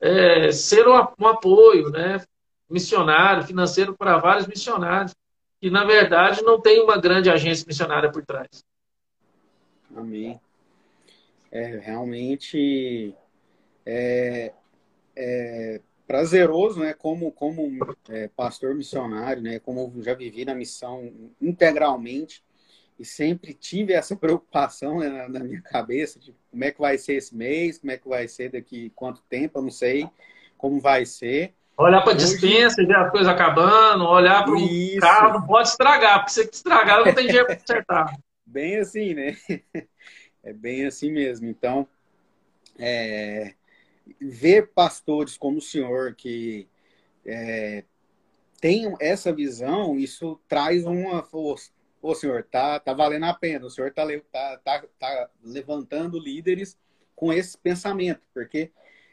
é, ser um, um, apoio né, missionário, financeiro para vários missionários, que na verdade não tem uma grande agência missionária por trás. Amém. É, realmente é, é, prazeroso, né, como, como é, pastor missionário, né, como já vivi na missão integralmente e sempre tive essa preocupação né, na, na, minha cabeça de como é que vai ser esse mês, como é que vai ser daqui quanto tempo, eu não sei como vai ser. Olhar para a dispensa, ver as coisas acabando, olhar para o carro, não pode estragar, porque se estragar não tem dinheiro para consertar. bem assim, né? É bem assim mesmo. Então, é, ver pastores como o senhor que é, tem essa visão, isso traz uma força. Ô, senhor, tá, tá valendo a pena. O senhor tá, tá, tá, tá levantando líderes com esse pensamento, porque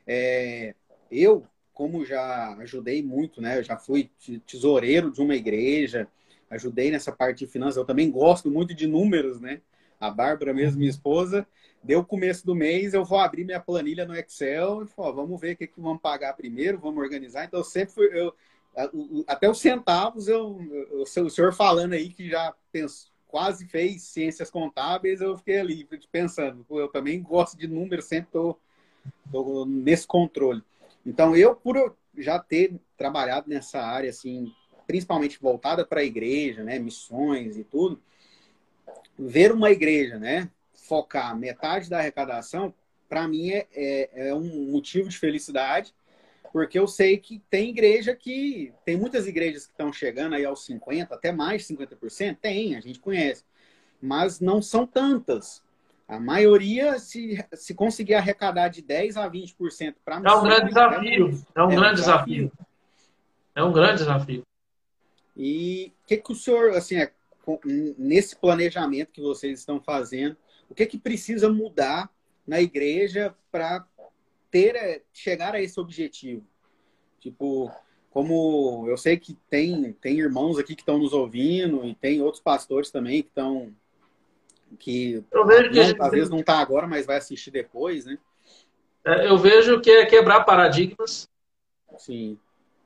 é, eu, como já ajudei muito, né? Eu já fui tesoureiro de uma igreja, ajudei nessa parte de finanças. Eu também gosto muito de números, né? A Bárbara, mesmo minha esposa, deu o começo do mês, eu vou abrir minha planilha no Excel e falar, vamos ver o que, que vamos pagar primeiro, vamos organizar. Então, eu sempre fui, eu, até os centavos, eu, o senhor falando aí que já penso, quase fez ciências contábeis, eu fiquei ali pensando, eu também gosto de números, sempre estou nesse controle. Então, eu, por já ter trabalhado nessa área, assim, principalmente voltada para a igreja, né, missões e tudo, ver uma igreja, né, focar metade da arrecadação, para mim é, é, é, um motivo de felicidade, porque eu sei que tem igreja que. Tem muitas igrejas que estão chegando aí aos 50%, até mais de 50%, tem, a gente conhece. Mas não são tantas. A maioria, se, se conseguir arrecadar de 10% a 20% para É um grande desafio. É um, é grande desafio. desafio. É um grande desafio. E o que, que o senhor, assim, é, nesse planejamento que vocês estão fazendo, o que, que precisa mudar na igreja para ter é, chegar a esse objetivo? Tipo, como eu sei que tem, tem irmãos aqui que estão nos ouvindo e tem outros pastores também que estão que, não, às vezes não está agora, mas vai assistir depois, né? É, eu vejo que é quebrar paradigmas. Sim.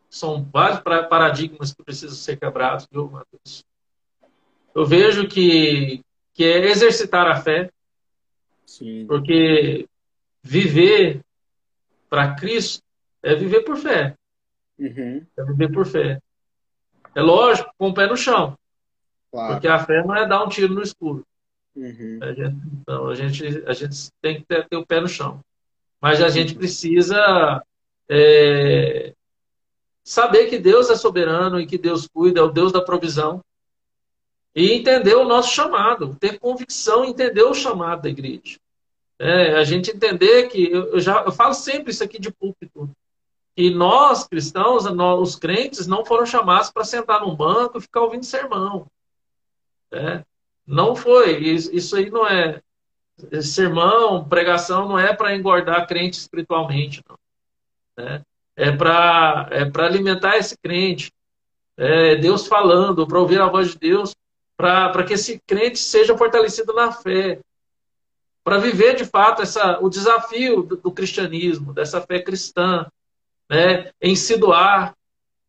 São vários paradigmas que precisam ser quebrados, viu, Matheus? Eu vejo que que é exercitar a fé. Sim. Porque viver para Cristo é viver por fé. Uhum. É viver por fé. É lógico, com o pé no chão. Claro. Porque a fé não é dar um tiro no escuro. Uhum. A gente, então, a gente, a gente tem que ter, ter, o pé no chão. Mas a gente precisa é, saber que Deus é soberano e que Deus cuida, é o Deus da provisão e entender o nosso chamado, ter convicção, entender o chamado da igreja. É, a gente entender que, eu, já eu falo sempre isso aqui de púlpito, que nós, cristãos, nós, os crentes, não foram chamados para sentar num banco e ficar ouvindo sermão. É, não foi. Isso, aí não é, sermão, pregação não é para engordar crente espiritualmente, não. Né? É para é alimentar esse crente. É Deus falando, para ouvir a voz de Deus, para que esse crente seja fortalecido na fé. Para viver de fato essa, o desafio do, do cristianismo, dessa fé cristã, né? em se doar,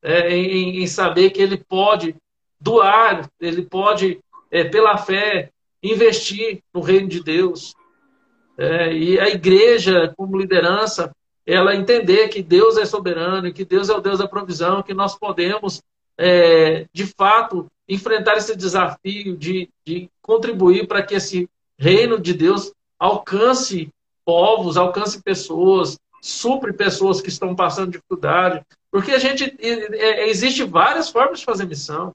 é, em, em, saber que ele pode doar, ele pode, é, pela fé, investir no reino de Deus. É, e a igreja, como liderança, ela entender que Deus é soberano, que Deus é o Deus da provisão, que nós podemos, é, de fato, enfrentar esse desafio de, de contribuir para que esse reino de Deus alcance povos, alcance pessoas, supre pessoas que estão passando dificuldade. Porque a gente é, existe várias formas de fazer missão.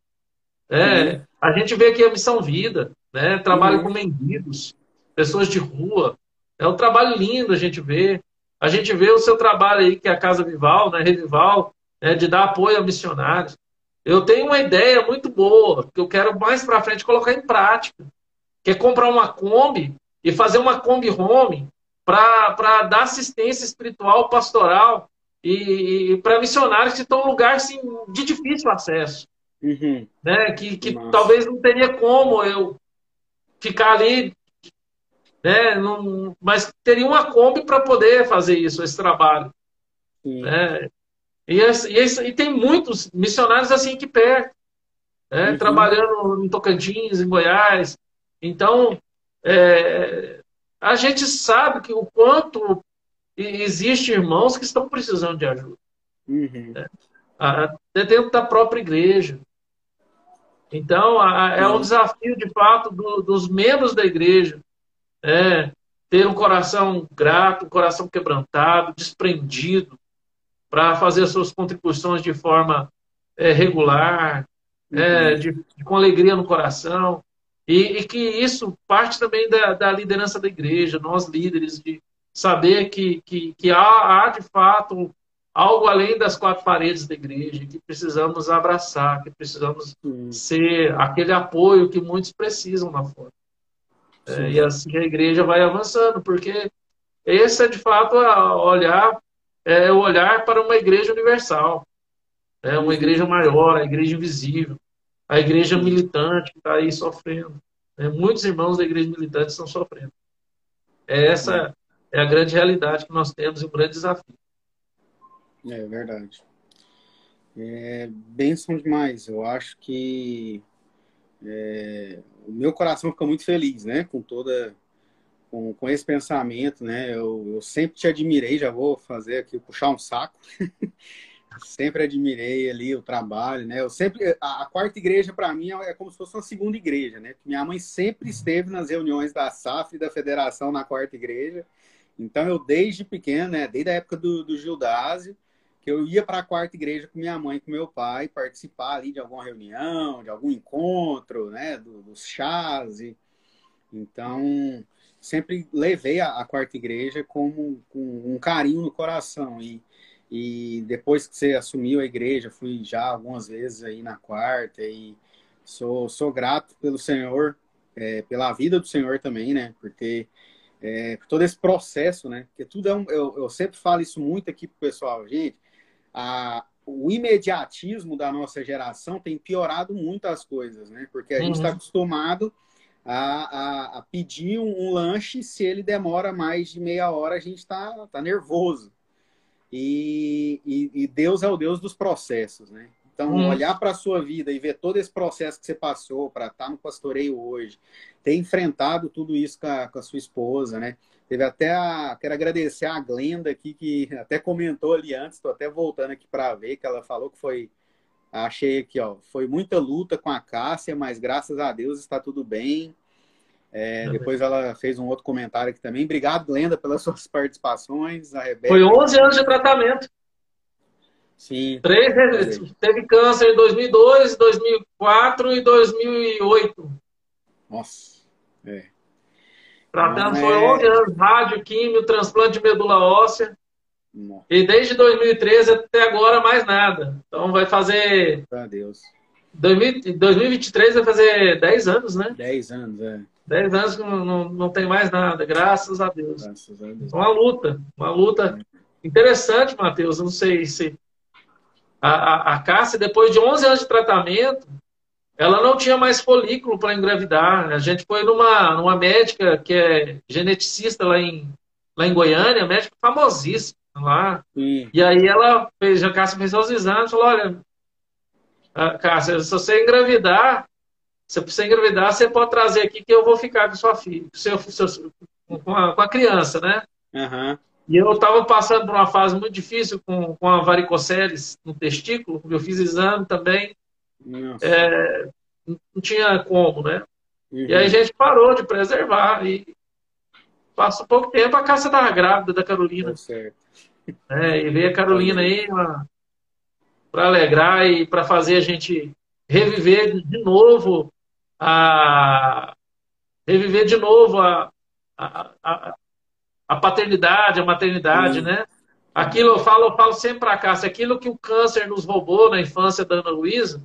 É, A gente vê aqui a missão vida, né? Trabalho uhum. com mendigos, pessoas de rua. É um trabalho lindo a gente vê. A gente vê o seu trabalho aí, que é a Casa Vival, né? Revival, né? de dar apoio a missionários. Eu tenho uma ideia muito boa, que eu quero mais para frente colocar em prática, que é comprar uma Kombi e fazer uma Kombi Home para dar assistência espiritual, pastoral e, e para missionários que estão em lugar assim, de difícil acesso. Uhum. Né? Que, que talvez não teria como eu ficar ali, né? Num, mas teria uma Kombi para poder fazer isso, esse trabalho. Né? E, e, e, tem muitos missionários assim aqui perto, né? uhum. trabalhando em Tocantins, em Goiás. Então, é, a gente sabe que o quanto existe irmãos que estão precisando de ajuda. Uhum. Né? Até dentro da própria igreja. Então, é um desafio, de fato, do, dos membros da igreja é, ter um coração grato, um coração quebrantado, desprendido, para fazer as suas contribuições de forma é, regular, é, uhum. de, de, com alegria no coração. E, e, que isso parte também da, da, liderança da igreja, nós líderes, de saber que, que, que há, há, de fato, algo além das quatro paredes da igreja, que precisamos abraçar, que precisamos Sim. ser aquele apoio que muitos precisam lá fora. É, e assim a igreja vai avançando, porque esse é de fato a olhar, é o olhar para uma igreja universal, é uma igreja maior, a igreja invisível, a igreja militante que está aí sofrendo. É, muitos irmãos da igreja militante estão sofrendo. Essa é a grande realidade que nós temos e um grande desafio. É verdade. É demais. Eu acho que é, o meu coração fica muito feliz, né? Com toda com, com esse pensamento, né? Eu, eu sempre te admirei, já vou fazer aqui, puxar um saco. sempre admirei ali o trabalho, né? Eu sempre a, a quarta igreja para mim é, é, como se fosse uma segunda igreja, né? Minha mãe sempre esteve nas reuniões da SAF e da Federação na quarta igreja. Então eu desde pequeno, né? Desde a época do, do Gildásio, que eu ia para a quarta igreja com minha mãe, com meu pai, participar ali de alguma reunião, de algum encontro, né? Do, dos chás. E... Então sempre levei a, a quarta igreja como com um carinho no coração e e depois que você assumiu a igreja, fui já algumas vezes aí na quarta e sou, sou grato pelo Senhor, é, pela vida do Senhor também, né? Por ter é, todo esse processo, né? Porque tudo é um, eu, eu sempre falo isso muito aqui pro pessoal, gente. A, o imediatismo da nossa geração tem piorado muito as coisas, né? Porque a tá uhum. gente está acostumado a, a, a pedir um, um, lanche, se ele demora mais de meia hora, a gente está tá nervoso. E, e, e, Deus é o Deus dos processos, né? Então, hum. olhar para a sua vida e ver todo esse processo que você passou para estar tá no pastoreio hoje, ter enfrentado tudo isso com a, com a sua esposa, né? Teve até a. Quero agradecer a Glenda aqui, que até comentou ali antes, estou até voltando aqui para ver, que ela falou que foi. Achei aqui, ó. Foi muita luta com a Cássia, mas graças a Deus está tudo bem. É, depois ela fez um outro comentário aqui também. Obrigado, Glenda, pelas suas participações. A Rebeca... Foi 11 anos de tratamento. Sim. Três, teve câncer em 2002, 2004 e 2008. Nossa. É. Tratando é... foi 11 anos, rádio, químio, transplante de medula óssea. Nossa. E desde 2013 até agora mais nada. Então vai fazer. Meu Deus. 2023 vai fazer 10 anos, né? 10 anos, é. Dez anos que não, não, não tem mais nada, graças a Deus. Graças a Deus. Uma luta, uma luta interessante, Matheus. Não sei se. A, a, a Cássia, depois de 11 anos de tratamento, ela não tinha mais folículo para engravidar. A gente foi numa, numa médica que é geneticista lá em, lá em Goiânia, médica famosíssima lá. Sim. E aí ela fez, a Cássia fez os exames falou: olha, Cássia, se você engravidar, se você engravidar, você pode trazer aqui que eu vou ficar com sua filha, com, seu, seu, com, a, com a criança, né? Uhum. E eu estava passando por uma fase muito difícil com, com a varicoceles no testículo, eu fiz exame também. É, não tinha como, né? Uhum. E aí a gente parou de preservar. E passou pouco tempo, a Cássia estava grávida da Carolina. Tá certo. É, e veio a Carolina aí para alegrar e para fazer a gente reviver de novo a reviver de novo a, a, a, a paternidade, a maternidade, uhum. né? Aquilo eu falo, eu falo sempre para cá, se aquilo que o câncer nos roubou na infância da Ana Luísa,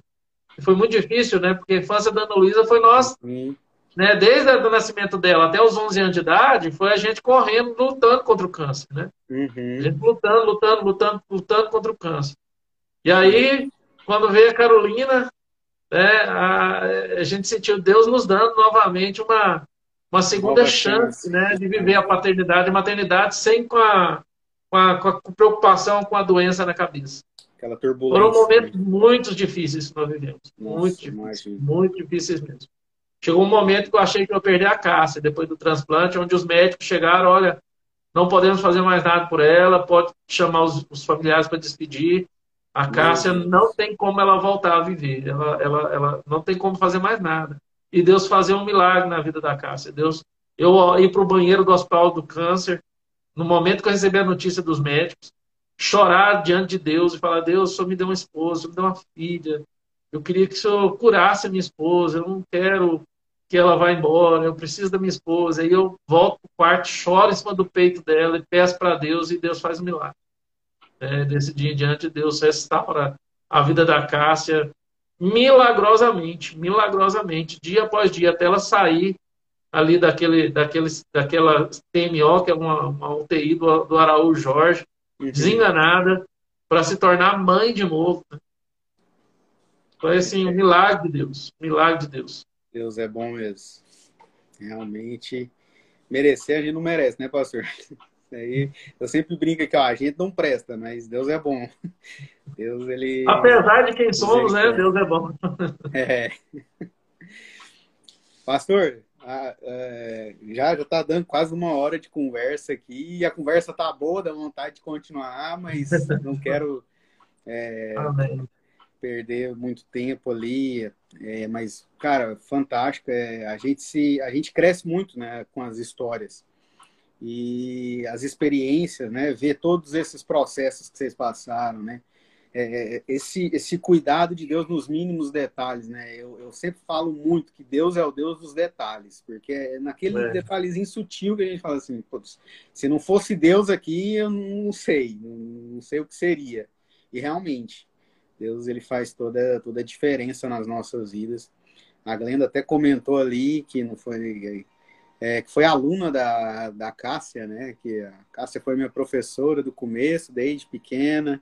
foi muito difícil, né? Porque a infância da Ana Luísa foi nós, uhum. né? Desde o nascimento dela até os 11 anos de idade, foi a gente correndo, lutando contra o câncer, né? Uhum. A gente lutando, lutando, lutando, lutando contra o câncer. E aí, quando veio a Carolina, né, a, a gente sentiu Deus nos dando novamente uma, uma segunda chance, né, de viver a paternidade e maternidade sem com a, com a, com a preocupação com a doença na cabeça. Aquela turbulência. Foram momentos né? muito difíceis que nós vivemos. Nossa, muito difíceis. Muito difíceis mesmo. Chegou um momento que eu achei que eu ia perder a caça depois do transplante, onde os médicos chegaram, olha, não podemos fazer mais nada por ela, pode chamar os, os familiares para despedir. A Cássia não tem como ela voltar a viver. Ela, ela, ela não tem como fazer mais nada. E Deus fazer um milagre na vida da Cássia. Deus, eu ir para o banheiro do hospital do câncer, no momento que eu recebi a notícia dos médicos, chorar diante de Deus e falar: Deus, o Senhor me deu uma esposa, o Senhor me deu uma filha. Eu queria que o Senhor curasse a minha esposa. Eu não quero que ela vá embora. Eu preciso da minha esposa. Aí eu volto para o quarto, choro em cima do peito dela e peço para Deus e Deus faz um milagre é, desse dia em diante, Deus restaura a vida da Cássia milagrosamente, milagrosamente, dia após dia, até ela sair ali daquele, daquele, daquela TMO, que é uma, uma UTI do, do Araújo Jorge, uhum. desenganada, para se tornar mãe de novo. Né? Foi assim, um milagre de Deus, um milagre de Deus. Deus é bom mesmo. Realmente, merecer a gente não merece, né, pastor? Aí eu sempre brinco que ó, a gente não presta, mas Deus é bom. Deus, ele. Apesar de quem somos, né? Deus é bom. É. Pastor, a, é, já já tá dando quase uma hora de conversa aqui e a conversa tá boa, dá vontade de continuar, mas não quero é, perder muito tempo ali. É, mas, cara, fantástico. É, a gente se, a gente cresce muito, né, com as histórias e as experiências, né? Ver todos esses processos que vocês passaram, né? É, esse, esse cuidado de Deus nos mínimos detalhes, né? Eu, eu sempre falo muito que Deus é o Deus dos detalhes, porque é naquele é. detalhezinho sutil que a gente fala assim, se não fosse Deus aqui, eu não sei, não sei o que seria. E realmente, Deus ele faz toda, toda a diferença nas nossas vidas. A Glenda até comentou ali que não foi é, que foi aluna da, da Cássia, né? Que a Cássia foi minha professora do começo, desde pequena.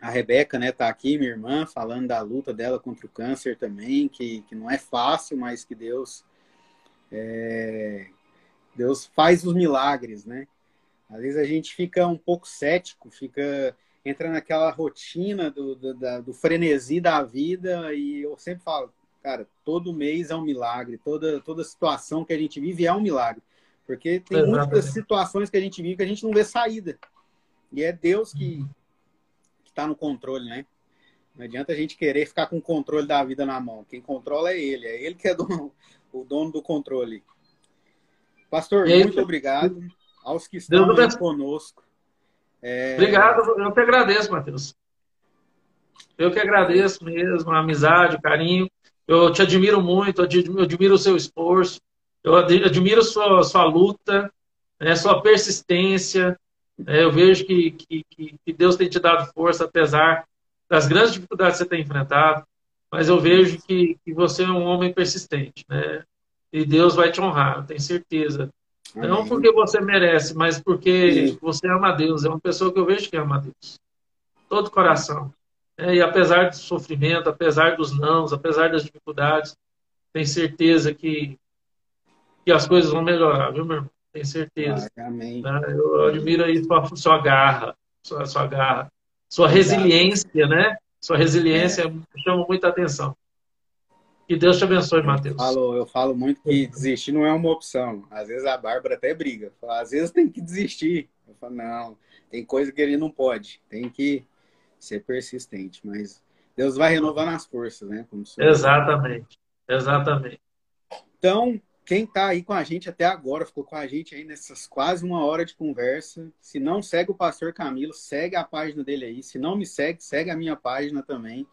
A Rebeca, né, tá aqui, minha irmã, falando da luta dela contra o câncer também, que, que não é fácil, mas que Deus é, Deus faz os milagres, né? Às vezes a gente fica um pouco cético, fica entra naquela rotina do, do, da, do frenesi da vida e eu sempre falo, cara, todo mês é um milagre, toda, toda situação que a gente vive é um milagre. Porque tem Exatamente. muitas situações que a gente vive que a gente não vê saída. E é Deus que está no controle, né? Não adianta a gente querer ficar com o controle da vida na mão. Quem controla é Ele, é Ele que é dono, o dono do controle. Pastor, muito obrigado aos que estão conosco. É... Obrigado, eu que agradeço, Matheus. Eu que agradeço mesmo, a amizade, o carinho. Eu te admiro muito, eu admiro o seu esforço, eu admiro sua, sua luta, né, sua persistência. Né, eu vejo que, que, que Deus tem te dado força, apesar das grandes dificuldades que você tem enfrentado. Mas eu vejo que, que você é um homem persistente. Né? E Deus vai te honrar, tenho certeza. Amém. Não porque você merece, mas porque Sim. você ama Deus. É uma pessoa que eu vejo que ama Deus. Todo coração. É, e apesar do sofrimento, apesar dos nãos, apesar das dificuldades, tenho certeza que, que as coisas vão melhorar, viu, meu irmão? Tenho certeza. Amém. Né? Eu admiro aí sua, sua garra, sua, sua garra, sua resiliência, né? Sua resiliência é. chama muita atenção. Que Deus te abençoe, Matheus. Eu falo, eu falo muito que desistir não é uma opção. Às vezes a Bárbara até briga. Fala, Às vezes tem que desistir. Eu falo, não, tem coisa que ele não pode. Tem que ser persistente. Mas Deus vai renovando as forças, né? Exatamente. Exatamente. Então, quem está aí com a gente até agora, ficou com a gente aí nessas quase uma hora de conversa. Se não segue o Pastor Camilo, segue a página dele aí. Se não me segue, segue a minha página também,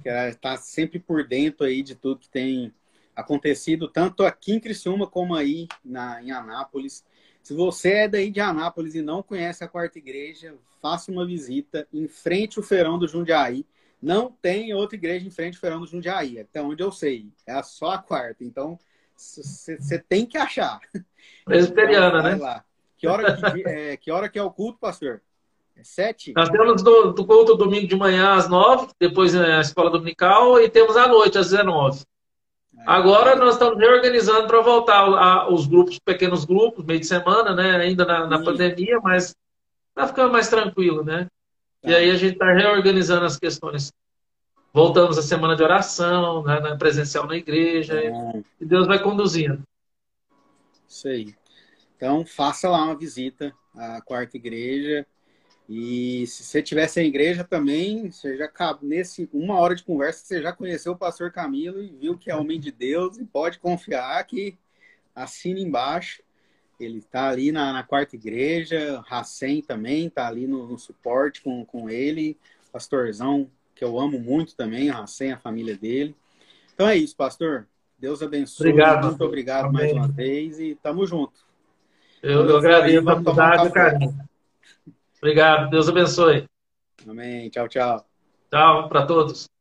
que está sempre por dentro aí de tudo que tem acontecido, tanto aqui em Criciúma como aí na, em Anápolis. Se você é daí de Anápolis e não conhece a Quarta Igreja, faça uma visita em frente ao Feirão do Jundiaí. Não tem outra igreja em frente ao Feirão do Jundiaí, até onde eu sei. É só a quarta. Então, você tem que achar. Presbiteriana, né? Lá. Que hora que, é, que hora que é o culto, pastor? É sete? Nós temos do, do culto domingo de manhã às nove, depois a escola dominical, e temos à noite às dezenove. Agora nós estamos reorganizando para voltar a, os grupos, pequenos grupos, meio de semana, né? Ainda na, na pandemia, mas tá ficando mais tranquilo, né? Tá. E aí a gente está reorganizando as questões Voltamos à semana de oração, né, na presencial na igreja. É. E Deus vai conduzindo. Isso aí. Então, faça lá uma visita à quarta igreja. E se você estiver sem igreja também, você já nesse uma hora de conversa, você já conheceu o pastor Camilo e viu que é homem de Deus e pode confiar que assina embaixo. Ele está ali na, na, quarta igreja, Racem também está ali no, no, suporte com, com ele, pastorzão que eu amo muito também, a Racem, a família dele. Então é isso, pastor. Deus abençoe. Obrigado. Muito obrigado Amém. mais uma vez e tamo junto. Eu, eu agradeço a amizade e carinho. Obrigado. Deus abençoe. Amém. Tchau, tchau. Tchau para todos.